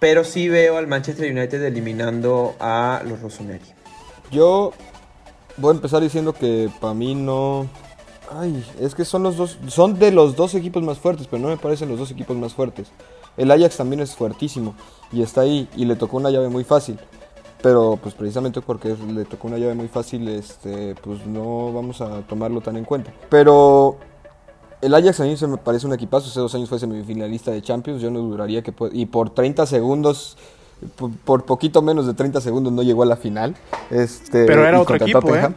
Pero sí veo al Manchester United eliminando a los Rossoneri. Yo voy a empezar diciendo que para mí no. Ay, es que son los dos. Son de los dos equipos más fuertes, pero no me parecen los dos equipos más fuertes. El Ajax también es fuertísimo y está ahí y le tocó una llave muy fácil. Pero pues precisamente porque le tocó una llave muy fácil, este, pues no vamos a tomarlo tan en cuenta. Pero el Ajax a mí se me parece un equipazo. Hace dos años fue semifinalista de Champions. Yo no duraría que. Y por 30 segundos, por, poquito menos de 30 segundos, no llegó a la final. Este, pero era otro equipo, ¿eh?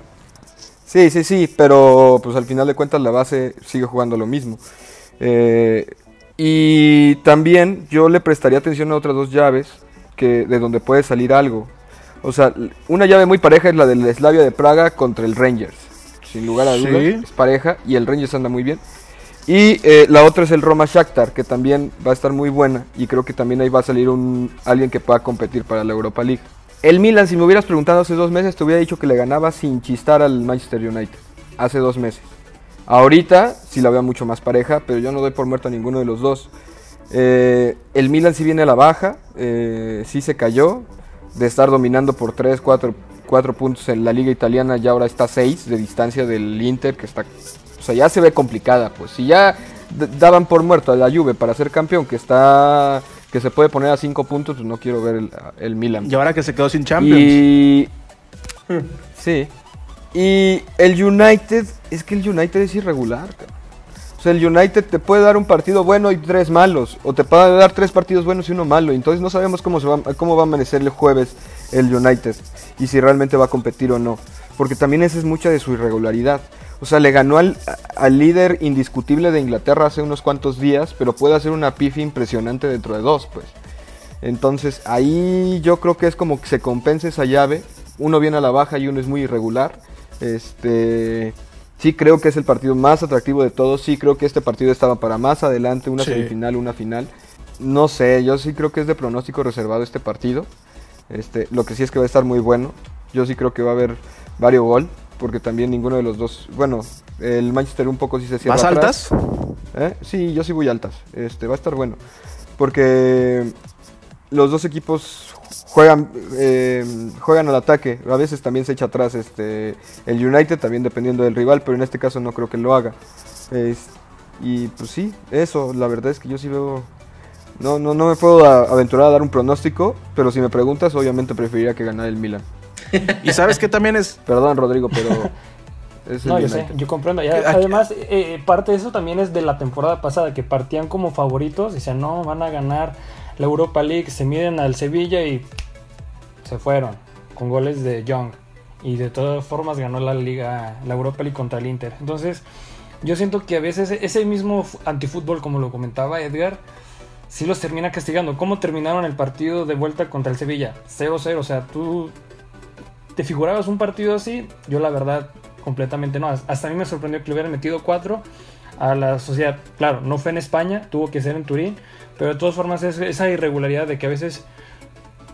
Sí, sí, sí. Pero pues al final de cuentas, la base sigue jugando lo mismo. Eh, y también yo le prestaría atención a otras dos llaves que, de donde puede salir algo. O sea, una llave muy pareja es la del Slavia de Praga contra el Rangers. Sin lugar a dudas, es pareja y el Rangers anda muy bien. Y eh, la otra es el Roma Shakhtar, que también va a estar muy buena y creo que también ahí va a salir un, alguien que pueda competir para la Europa League. El Milan, si me hubieras preguntado hace dos meses, te hubiera dicho que le ganaba sin chistar al Manchester United. Hace dos meses. Ahorita sí la veo mucho más pareja, pero yo no doy por muerto a ninguno de los dos. Eh, el Milan sí viene a la baja, eh, sí se cayó de estar dominando por 3, 4, 4 puntos en la liga italiana, ya ahora está 6 de distancia del Inter, que está o sea, ya se ve complicada, pues. Si ya daban por muerto a la Juve para ser campeón, que está que se puede poner a cinco puntos, pues no quiero ver el, el Milan. Y ahora que se quedó sin Champions. Y... sí. Y el United, es que el United es irregular. O sea, el United te puede dar un partido bueno y tres malos. O te puede dar tres partidos buenos y uno malo. Entonces no sabemos cómo, se va, cómo va a amanecer el jueves el United. Y si realmente va a competir o no. Porque también esa es mucha de su irregularidad. O sea, le ganó al, líder indiscutible de Inglaterra hace unos cuantos días, pero puede hacer una pifia impresionante dentro de dos, pues. Entonces ahí yo creo que es como que se compensa esa llave. Uno viene a la baja y uno es muy irregular. Este, sí creo que es el partido más atractivo de todos. Sí creo que este partido estaba para más adelante, una semifinal, una final. No sé, yo sí creo que es de pronóstico reservado este partido. Este, lo que sí es que va a estar muy bueno. Yo sí creo que va a haber varios gol porque también ninguno de los dos, bueno, el Manchester un poco sí se cierra ¿Más altas? ¿Eh? Sí, yo sí voy altas. Este, va a estar bueno. Porque los dos equipos juegan eh, juegan al ataque. A veces también se echa atrás este el United, también dependiendo del rival, pero en este caso no creo que lo haga. y pues sí, eso, la verdad es que yo sí veo... No, no, no me puedo aventurar a dar un pronóstico, pero si me preguntas, obviamente preferiría que ganara el Milan y sabes que también es. Perdón, Rodrigo, pero. no, yo sé, yo comprendo. además, eh, eh, parte de eso también es de la temporada pasada, que partían como favoritos, decían, no, van a ganar la Europa League, se miden al Sevilla y se fueron con goles de Young. y de todas formas ganó la Liga, la Europa League contra el Inter. Entonces, yo siento que a veces ese mismo antifútbol, como lo comentaba Edgar, sí los termina castigando. ¿Cómo terminaron el partido de vuelta contra el Sevilla? 0-0, o sea, tú te figurabas un partido así, yo la verdad completamente no. Hasta a mí me sorprendió que le hubieran metido 4 a la sociedad. Claro, no fue en España, tuvo que ser en Turín, pero de todas formas es esa irregularidad de que a veces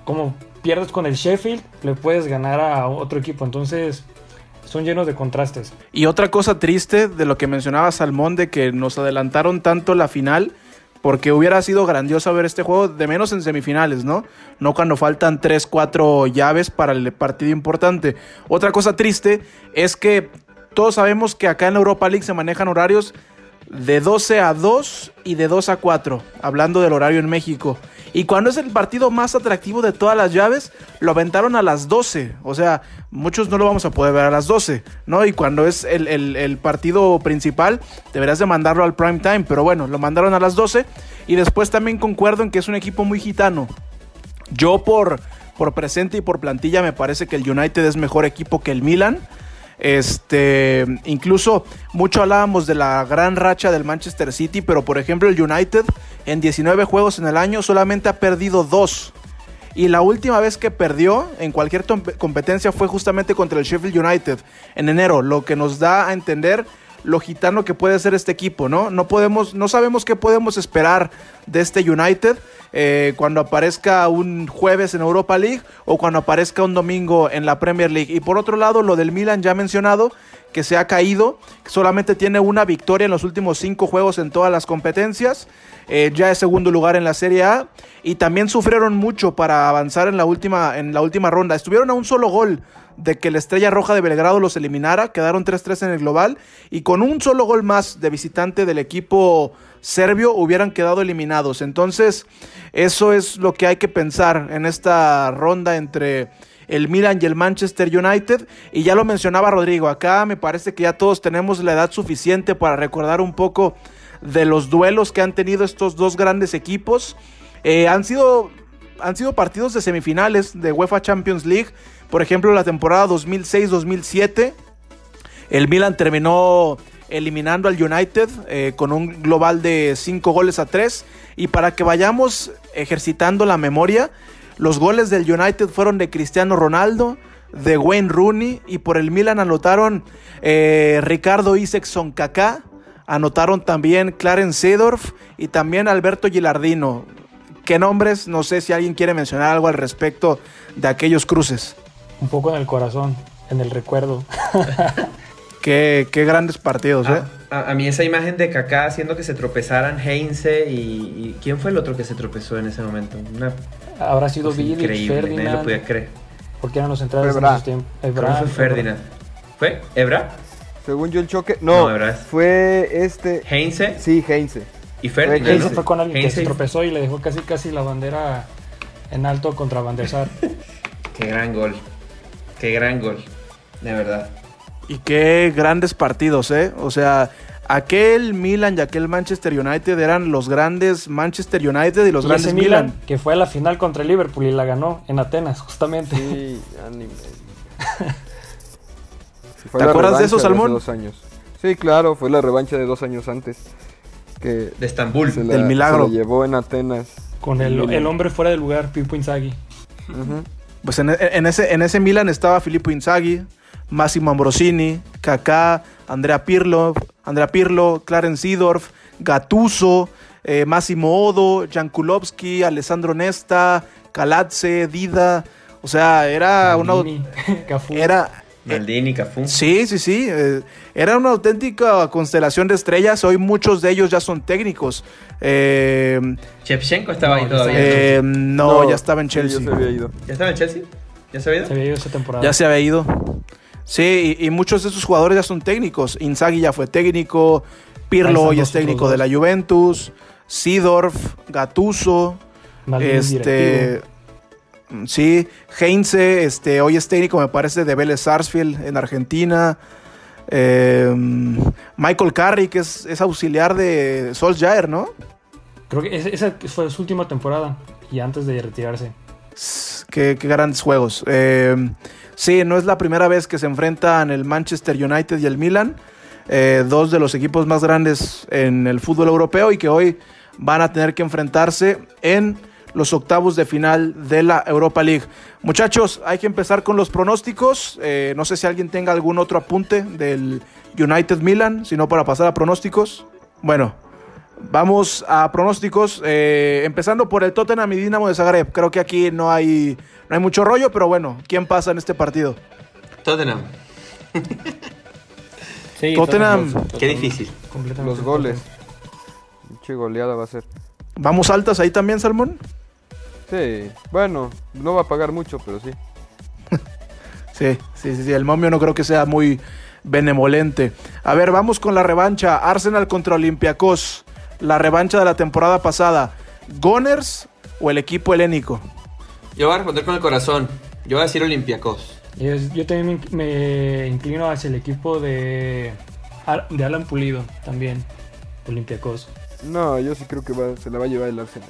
como pierdes con el Sheffield, le puedes ganar a otro equipo. Entonces, son llenos de contrastes. Y otra cosa triste de lo que mencionaba Salmón, de que nos adelantaron tanto la final, porque hubiera sido grandioso ver este juego, de menos en semifinales, ¿no? No cuando faltan 3, 4 llaves para el partido importante. Otra cosa triste es que todos sabemos que acá en la Europa League se manejan horarios de 12 a 2 y de 2 a 4, hablando del horario en México. Y cuando es el partido más atractivo de todas las llaves, lo aventaron a las 12. O sea, muchos no lo vamos a poder ver a las 12, ¿no? Y cuando es el, partido principal, deberás de mandarlo al prime time. Pero bueno, lo mandaron a las 12. Y después también concuerdo en que es un equipo muy gitano. Yo por, por presente y por plantilla me parece que el United es mejor equipo que el Milan. Este, incluso mucho hablábamos de la gran racha del Manchester City, pero por ejemplo el United en 19 juegos en el año solamente ha perdido dos. Y la última vez que perdió en cualquier competencia fue justamente contra el Sheffield United en enero, lo que nos da a entender lo gitano que puede ser este equipo, ¿no? No podemos, no sabemos qué podemos esperar de este United eh, cuando aparezca un jueves en Europa League o cuando aparezca un domingo en la Premier League. Y por otro lado, lo del Milan ya mencionado, que se ha caído, solamente tiene una victoria en los últimos cinco juegos en todas las competencias. Eh, ya es segundo lugar en la Serie A y también sufrieron mucho para avanzar en la última, en la última ronda. Estuvieron a un solo gol de que la Estrella Roja de Belgrado los eliminara, quedaron 3-3 en el global y con un solo gol más de visitante del equipo serbio hubieran quedado eliminados. Entonces, eso es lo que hay que pensar en esta ronda entre el Milan y el Manchester United. Y ya lo mencionaba Rodrigo, acá me parece que ya todos tenemos la edad suficiente para recordar un poco de los duelos que han tenido estos dos grandes equipos. Eh, han, sido, han sido partidos de semifinales de UEFA Champions League. Por ejemplo, la temporada 2006-2007. El Milan terminó eliminando al United eh, con un global de 5 goles a 3. Y para que vayamos ejercitando la memoria, los goles del United fueron de Cristiano Ronaldo, de Wayne Rooney y por el Milan anotaron eh, Ricardo Isaacson Kaká, anotaron también Clarence Seedorf y también Alberto Gilardino. ¿Qué nombres? No sé si alguien quiere mencionar algo al respecto de aquellos cruces. Un poco en el corazón, en el recuerdo. Qué, grandes partidos, ¿eh? A, mí esa imagen de Kaká haciendo que se tropezaran Heinze y, ¿Quién fue el otro que se tropezó en ese momento? Habrá sido Vidic, Ferdinand. lo podía creer. Porque eran los centrales de esos tiempos. fue Ferdinand? ¿Fue? ¿Ebra? Según yo el choque... No, fue este... ¿Heinze? Sí, Heinze. ¿Y Ferdinand? Heinze fue con alguien que se tropezó y le dejó casi casi la bandera en alto contra Van der Sar. Qué gran gol. Qué gran gol. De verdad. Y qué grandes partidos, ¿eh? O sea, aquel Milan y aquel Manchester United eran los grandes Manchester United y los grandes Milan, Que fue a la final contra el Liverpool y la ganó en Atenas, justamente. Sí, ¿Te acuerdas de eso, Salmón? años. Sí, claro, fue la revancha de dos años antes. Que de Estambul. del milagro. Se llevó en Atenas. Con el, hombre fuera del lugar, Pipo Inzaghi. Pues en, ese, en ese Milan estaba Filippo Inzaghi, Massimo Ambrosini, Kaká, Andrea Pirlo, Andrea Pirlo, Clarence Seedorf, Gattuso, eh, Massimo Odo, Jankulovski, Alessandro Nesta, Calatze, Dida. O sea, era una. Era. Maldini, Cafú. Sí, sí, sí. Eh, era una auténtica constelación de estrellas. Hoy muchos de ellos ya son técnicos. Eh, estaba ahí todavía. Eh, no, ya estaba en Chelsea. Ya, ¿Ya estaba en Chelsea? ¿Ya se había ido? Se había ido esa temporada. Ya se había ido. Sí, y, muchos de esos jugadores ya son técnicos. Inzaghi ya fue técnico, Pirlo hoy es técnico de la Juventus, Sidorf, Gatuso, este, sí, Heinze, este, hoy es técnico me parece de Vélez Sarsfield en Argentina. Em, Michael Carey, que es, es, auxiliar de Solskjaer, ¿no? Creo que esa fue su última temporada y antes de retirarse. Qué, qué, grandes juegos. Eh, sí, no es la primera vez que se enfrentan el Manchester United y el Milan, eh, dos de los equipos más grandes en el fútbol europeo y que hoy van a tener que enfrentarse en los octavos de final de la Europa League. Muchachos, hay que empezar con los pronósticos. Eh, no sé si alguien tenga algún otro apunte del United Milan, sino para pasar a pronósticos. Bueno, vamos a pronósticos, eh, empezando por el Tottenham y Dinamo de Zagreb. Creo que aquí no hay, no hay mucho rollo, pero bueno, ¿quién pasa en este partido? Tottenham. sí, Tottenham. Qué difícil. Los goles. Mucha goleada va a ser. ¿Vamos altas ahí también, Salmón? Sí, bueno, no va a pagar mucho, pero sí. sí, sí, sí, el momio no creo que sea muy benevolente. A ver, vamos con la revancha. Arsenal contra Olympiacos. La revancha de la temporada pasada. ¿Goners o el equipo helénico? Yo voy a responder con el corazón. Yo voy a decir Olympiacos. Yo también me inclino hacia el equipo de, de Alan Pulido, también. Olympiacos. No, yo sí creo que se la va a llevar el Arsenal.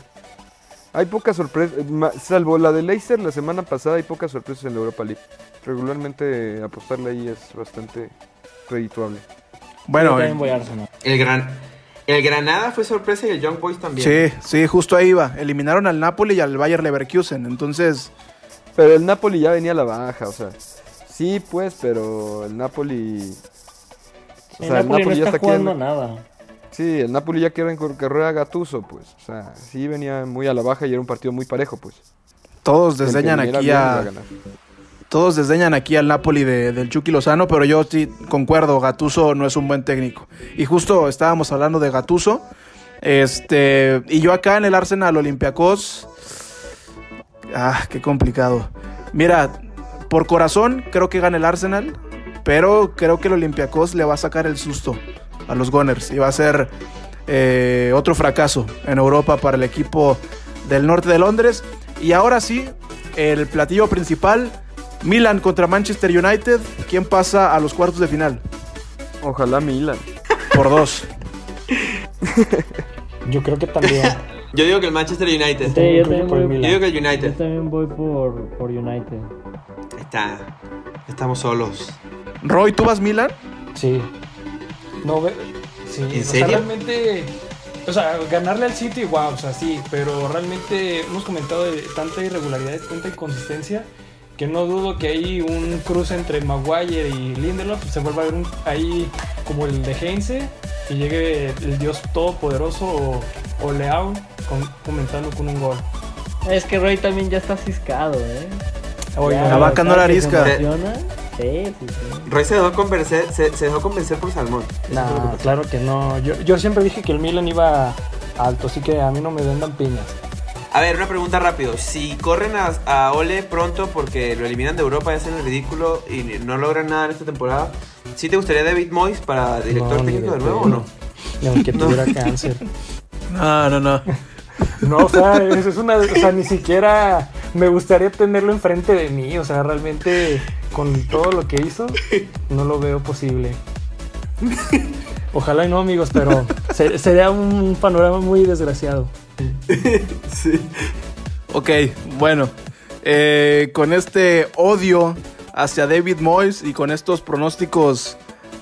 Hay pocas sorpresas, salvo la de Leicester la semana pasada, hay pocas sorpresas en la Europa League. Regularmente apostarle ahí es bastante redituable. Bueno, eh, el gran el Granada fue sorpresa y el Young Boys también. Sí, sí, justo ahí iba. Eliminaron al Napoli y al Bayer Leverkusen, entonces. Pero el Napoli ya venía a la baja, o sea. Sí, pues, pero el Napoli. O sea, el, Napoli, ya está, jugando nada. Sí, el Napoli ya quiere en carrera Gatuso, pues. O sea, sí venía muy a la baja y era un partido muy parejo, pues. Todos desdeñan aquí a. Todos desdeñan aquí al Napoli de, del Chucky Lozano, pero yo sí concuerdo, Gatuso no es un buen técnico. Y justo estábamos hablando de Gatuso. Este, y yo acá en el Arsenal Olympiacos. Ah, qué complicado. Mira, por corazón creo que gana el Arsenal, pero creo que el Olympiacos le va a sacar el susto a los Gunners y va a ser eh, otro fracaso en Europa para el equipo del norte de Londres. Y ahora sí, el platillo principal, Milan contra Manchester United. ¿Quién pasa a los cuartos de final? Ojalá Milan. Por dos. yo creo que también. yo digo que el Manchester United. yo, digo que el United. Yo también voy por, por United. Está. Estamos solos. Roy, ¿tú vas Milan? Sí. No, sí, ¿En serio? realmente, o sea, ganarle al City, wow, o sea, sí, pero realmente hemos comentado de tanta irregularidad, tanta inconsistencia, que no dudo que hay un cruce entre Maguire y Lindelof se vuelva a ver ahí como el de Heinze y llegue el dios todopoderoso o, o Leao comentando con un gol. Es que Roy también ya está ciscado, ¿eh? la vaca no la arisca. Sí, Roy se dejó convencer, se, dejó convencer por Salmón. No, claro que no. Yo, yo siempre dije que el Milan iba alto, así que a mí no me vendan piñas. A ver, una pregunta rápido. Si corren a, Ole pronto porque lo eliminan de Europa y hacen el ridículo y no logran nada en esta temporada, ¿sí te gustaría David Moyes para director técnico de, nuevo o no? Ni aunque tuviera cáncer. No, no, no. No, o sea, eso es una. O sea, ni siquiera me gustaría tenerlo enfrente de mí. O sea, realmente con todo lo que hizo, no lo veo posible. Ojalá y no, amigos, pero sería un panorama muy desgraciado. Sí. Ok, bueno. Eh, con este odio hacia David Moyes y con estos pronósticos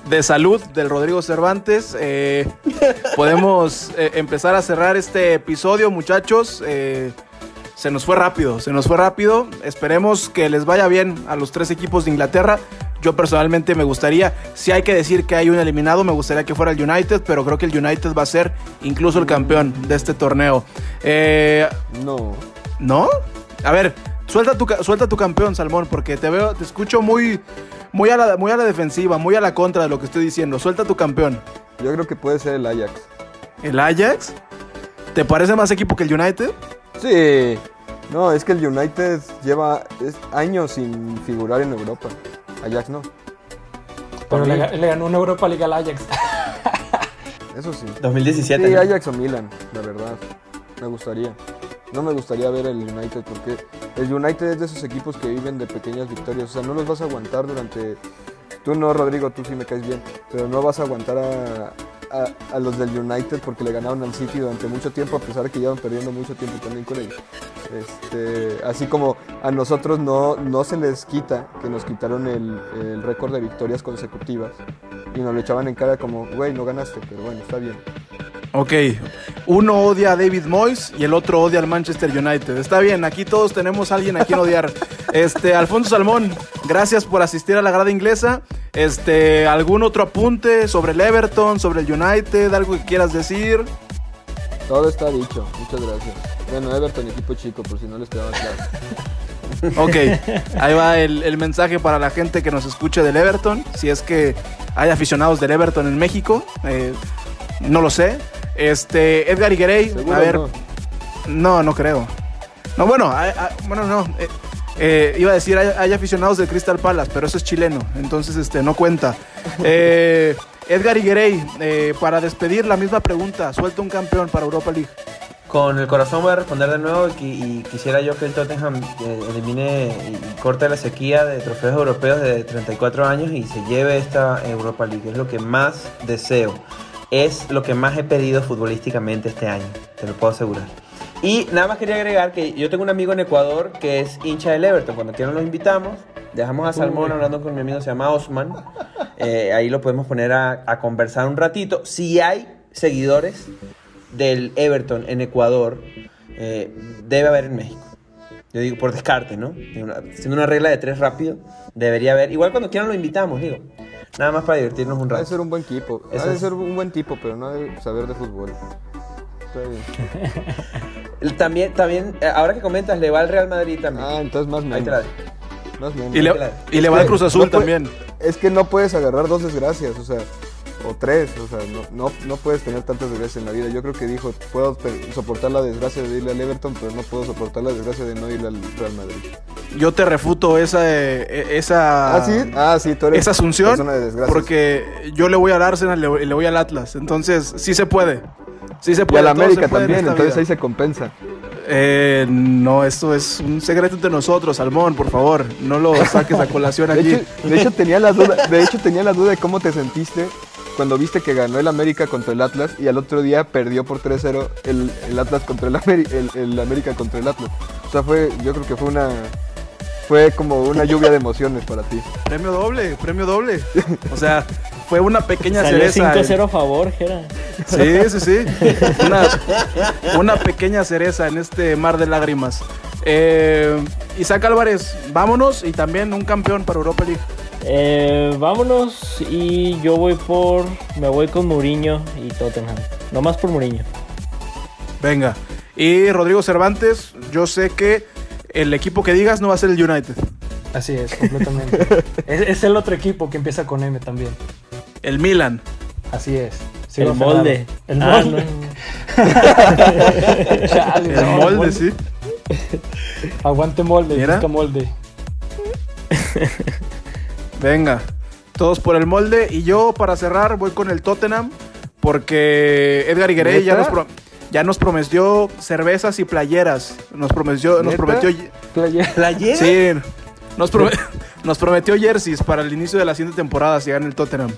de salud del Rodrigo Cervantes, eh, podemos eh, empezar a cerrar este episodio, muchachos se nos fue rápido, se nos fue rápido. Esperemos que les vaya bien a los tres equipos de Inglaterra. Yo personalmente me gustaría, si hay que decir que hay un eliminado, me gustaría que fuera el United, pero creo que el United va a ser incluso el campeón de este torneo. Eh, no. ¿No? A ver, suelta tu, suelta tu campeón, Salmón, porque te veo, te escucho muy, muy, a la, muy a la defensiva, muy a la contra de lo que estoy diciendo. Suelta tu campeón. Yo creo que puede ser el Ajax. ¿El Ajax? ¿Te parece más equipo que el United? Sí. No, es que el United lleva años sin figurar en Europa. Ajax no. Pero le, ganó una Europa League al Ajax. Eso sí. 2017. Sí, Ajax o Milan, la verdad. Me gustaría. No me gustaría ver el United porque el United es de esos equipos que viven de pequeñas victorias. O sea, no los vas a aguantar durante. Tú no, Rodrigo, tú sí me caes bien. Pero no vas a aguantar a, a, los del United porque le ganaron al City durante mucho tiempo, a pesar de que llevan perdiendo mucho tiempo también con ellos. Este, así como a nosotros no, no se les quita que nos quitaron el, el récord de victorias consecutivas y nos lo echaban en cara como, güey, no ganaste, pero bueno, está bien. Ok, uno odia a David Moyes y el otro odia al Manchester United. Está bien, aquí todos tenemos a alguien a quien odiar. Este, Alfonso Salmón, gracias por asistir a la grada inglesa. Este, ¿algún otro apunte sobre el Everton, sobre el United, algo que quieras decir? Todo está dicho, muchas gracias. Bueno, Everton, equipo chico, por si no les quedaba claro. Ok, ahí va el, mensaje para la gente que nos escuche del Everton. Si es que hay aficionados del Everton en México, eh, no lo sé. Este, Edgar Higuerey, a ver. No? no, creo. No, bueno, bueno, no. Eh, eh, iba a decir, hay, aficionados de Crystal Palace, pero eso es chileno, entonces este, no cuenta. Eh, Edgar Higuerey, para despedir la misma pregunta, suelta un campeón para Europa League. Con el corazón voy a responder de nuevo y, quisiera yo que el Tottenham elimine y corte la sequía de trofeos europeos de 34 años y se lleve esta Europa League. Es lo que más deseo es lo que más he pedido futbolísticamente este año, te lo puedo asegurar. Y nada más quería agregar que yo tengo un amigo en Ecuador que es hincha del Everton. Cuando quieran los invitamos. Dejamos a Salmón hablando con mi amigo, se llama Osman. Eh, ahí lo podemos poner a, conversar un ratito. Si hay seguidores del Everton en Ecuador, eh, debe haber en México. Yo digo por descarte, ¿no? Siendo una regla de tres rápido, debería haber. Igual cuando quieran lo invitamos, digo. Nada más para divertirnos un rato. Debe ser un buen equipo. Debe ser un buen tipo, pero no debe saber de fútbol. también, también, eh, ahora que comentas, le va al Real Madrid también. Ah, entonces más menos. Más menos. Y le, y le va al Cruz Azul también. Es que no puedes agarrar dos desgracias, o sea o tres, o sea, no, no, puedes tener tantas desgracias en la vida. Yo creo que dijo, puedo soportar la desgracia de irle al Everton, pero no puedo soportar la desgracia de no irle al Real Madrid. Yo te refuto esa eh, esa ¿Ah, sí? Ah, sí, tú eres esa asunción porque yo le voy al Arsenal y le, voy al Atlas, entonces sí se puede. Sí se puede. Y al América también, entonces ahí se compensa. Eh, no, esto es un secreto entre nosotros, Salmón, por favor, no lo saques a colación aquí. de hecho, tenía la duda, de hecho tenía la duda de cómo te sentiste cuando viste que ganó el América contra el Atlas y al otro día perdió por 3-0 el, Atlas contra el, el, América contra el Atlas. O sea, fue, yo creo que fue una, fue como una lluvia de emociones para ti. Premio doble, premio doble. O sea, fue una pequeña Salió cereza. 5-0 a favor, Gera. Sí, sí, sí. Una, una, pequeña cereza en este mar de lágrimas. Eh, Isaac Álvarez, vámonos y también un campeón para Europa League. Eh, vámonos y yo voy por. Me voy con Mourinho y Tottenham. No más por Mourinho. Venga. Y Rodrigo Cervantes, yo sé que el equipo que digas no va a ser el United. Así es, completamente. es, el otro equipo que empieza con M también. El Milan. Así es. el molde. El molde. el molde, sí. Aguante molde, busca molde. Venga, todos por el molde. Y yo, para cerrar, voy con el Tottenham. Porque Edgar Higuerey ya nos, ya nos prometió cervezas y playeras. Nos prometió. Nos prometió ¿Playeras? Sí. Nos, nos prometió jerseys para el inicio de la siguiente temporada si gana el Tottenham.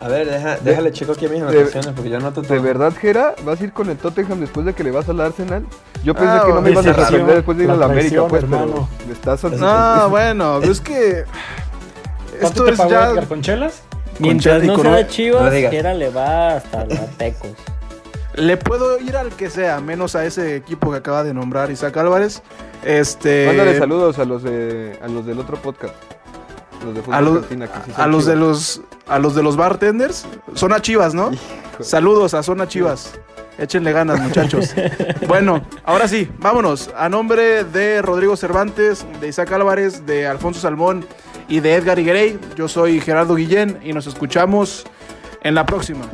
A ver, déjale checo aquí a mis anotaciones porque yo noto todo. ¿De verdad, Gera? ¿Vas a ir con el Tottenham después de que le vas al Arsenal? Yo pensé ah, que no me ibas a sorprender después de ir a la América, pues, hermano. pero estás No, bueno, es que ¿Cuánto te pagó ya... Edgar, con chelas? Mientras no sea Chivas, Gera le va hasta los tecos. Le puedo ir al que sea, menos a ese equipo que acaba de nombrar Isaac Álvarez. Este... Mándale saludos a los de a los del otro podcast. Los de a, los, a los de los a los de los bartenders. Son a Chivas, ¿no? Saludos a Zona Chivas. Échenle ganas, muchachos. bueno, ahora sí, vámonos. A nombre de Rodrigo Cervantes, de Isaac Álvarez, de Alfonso Salmón y de Edgar Higuerey, yo soy Gerardo Guillén y nos escuchamos en la próxima.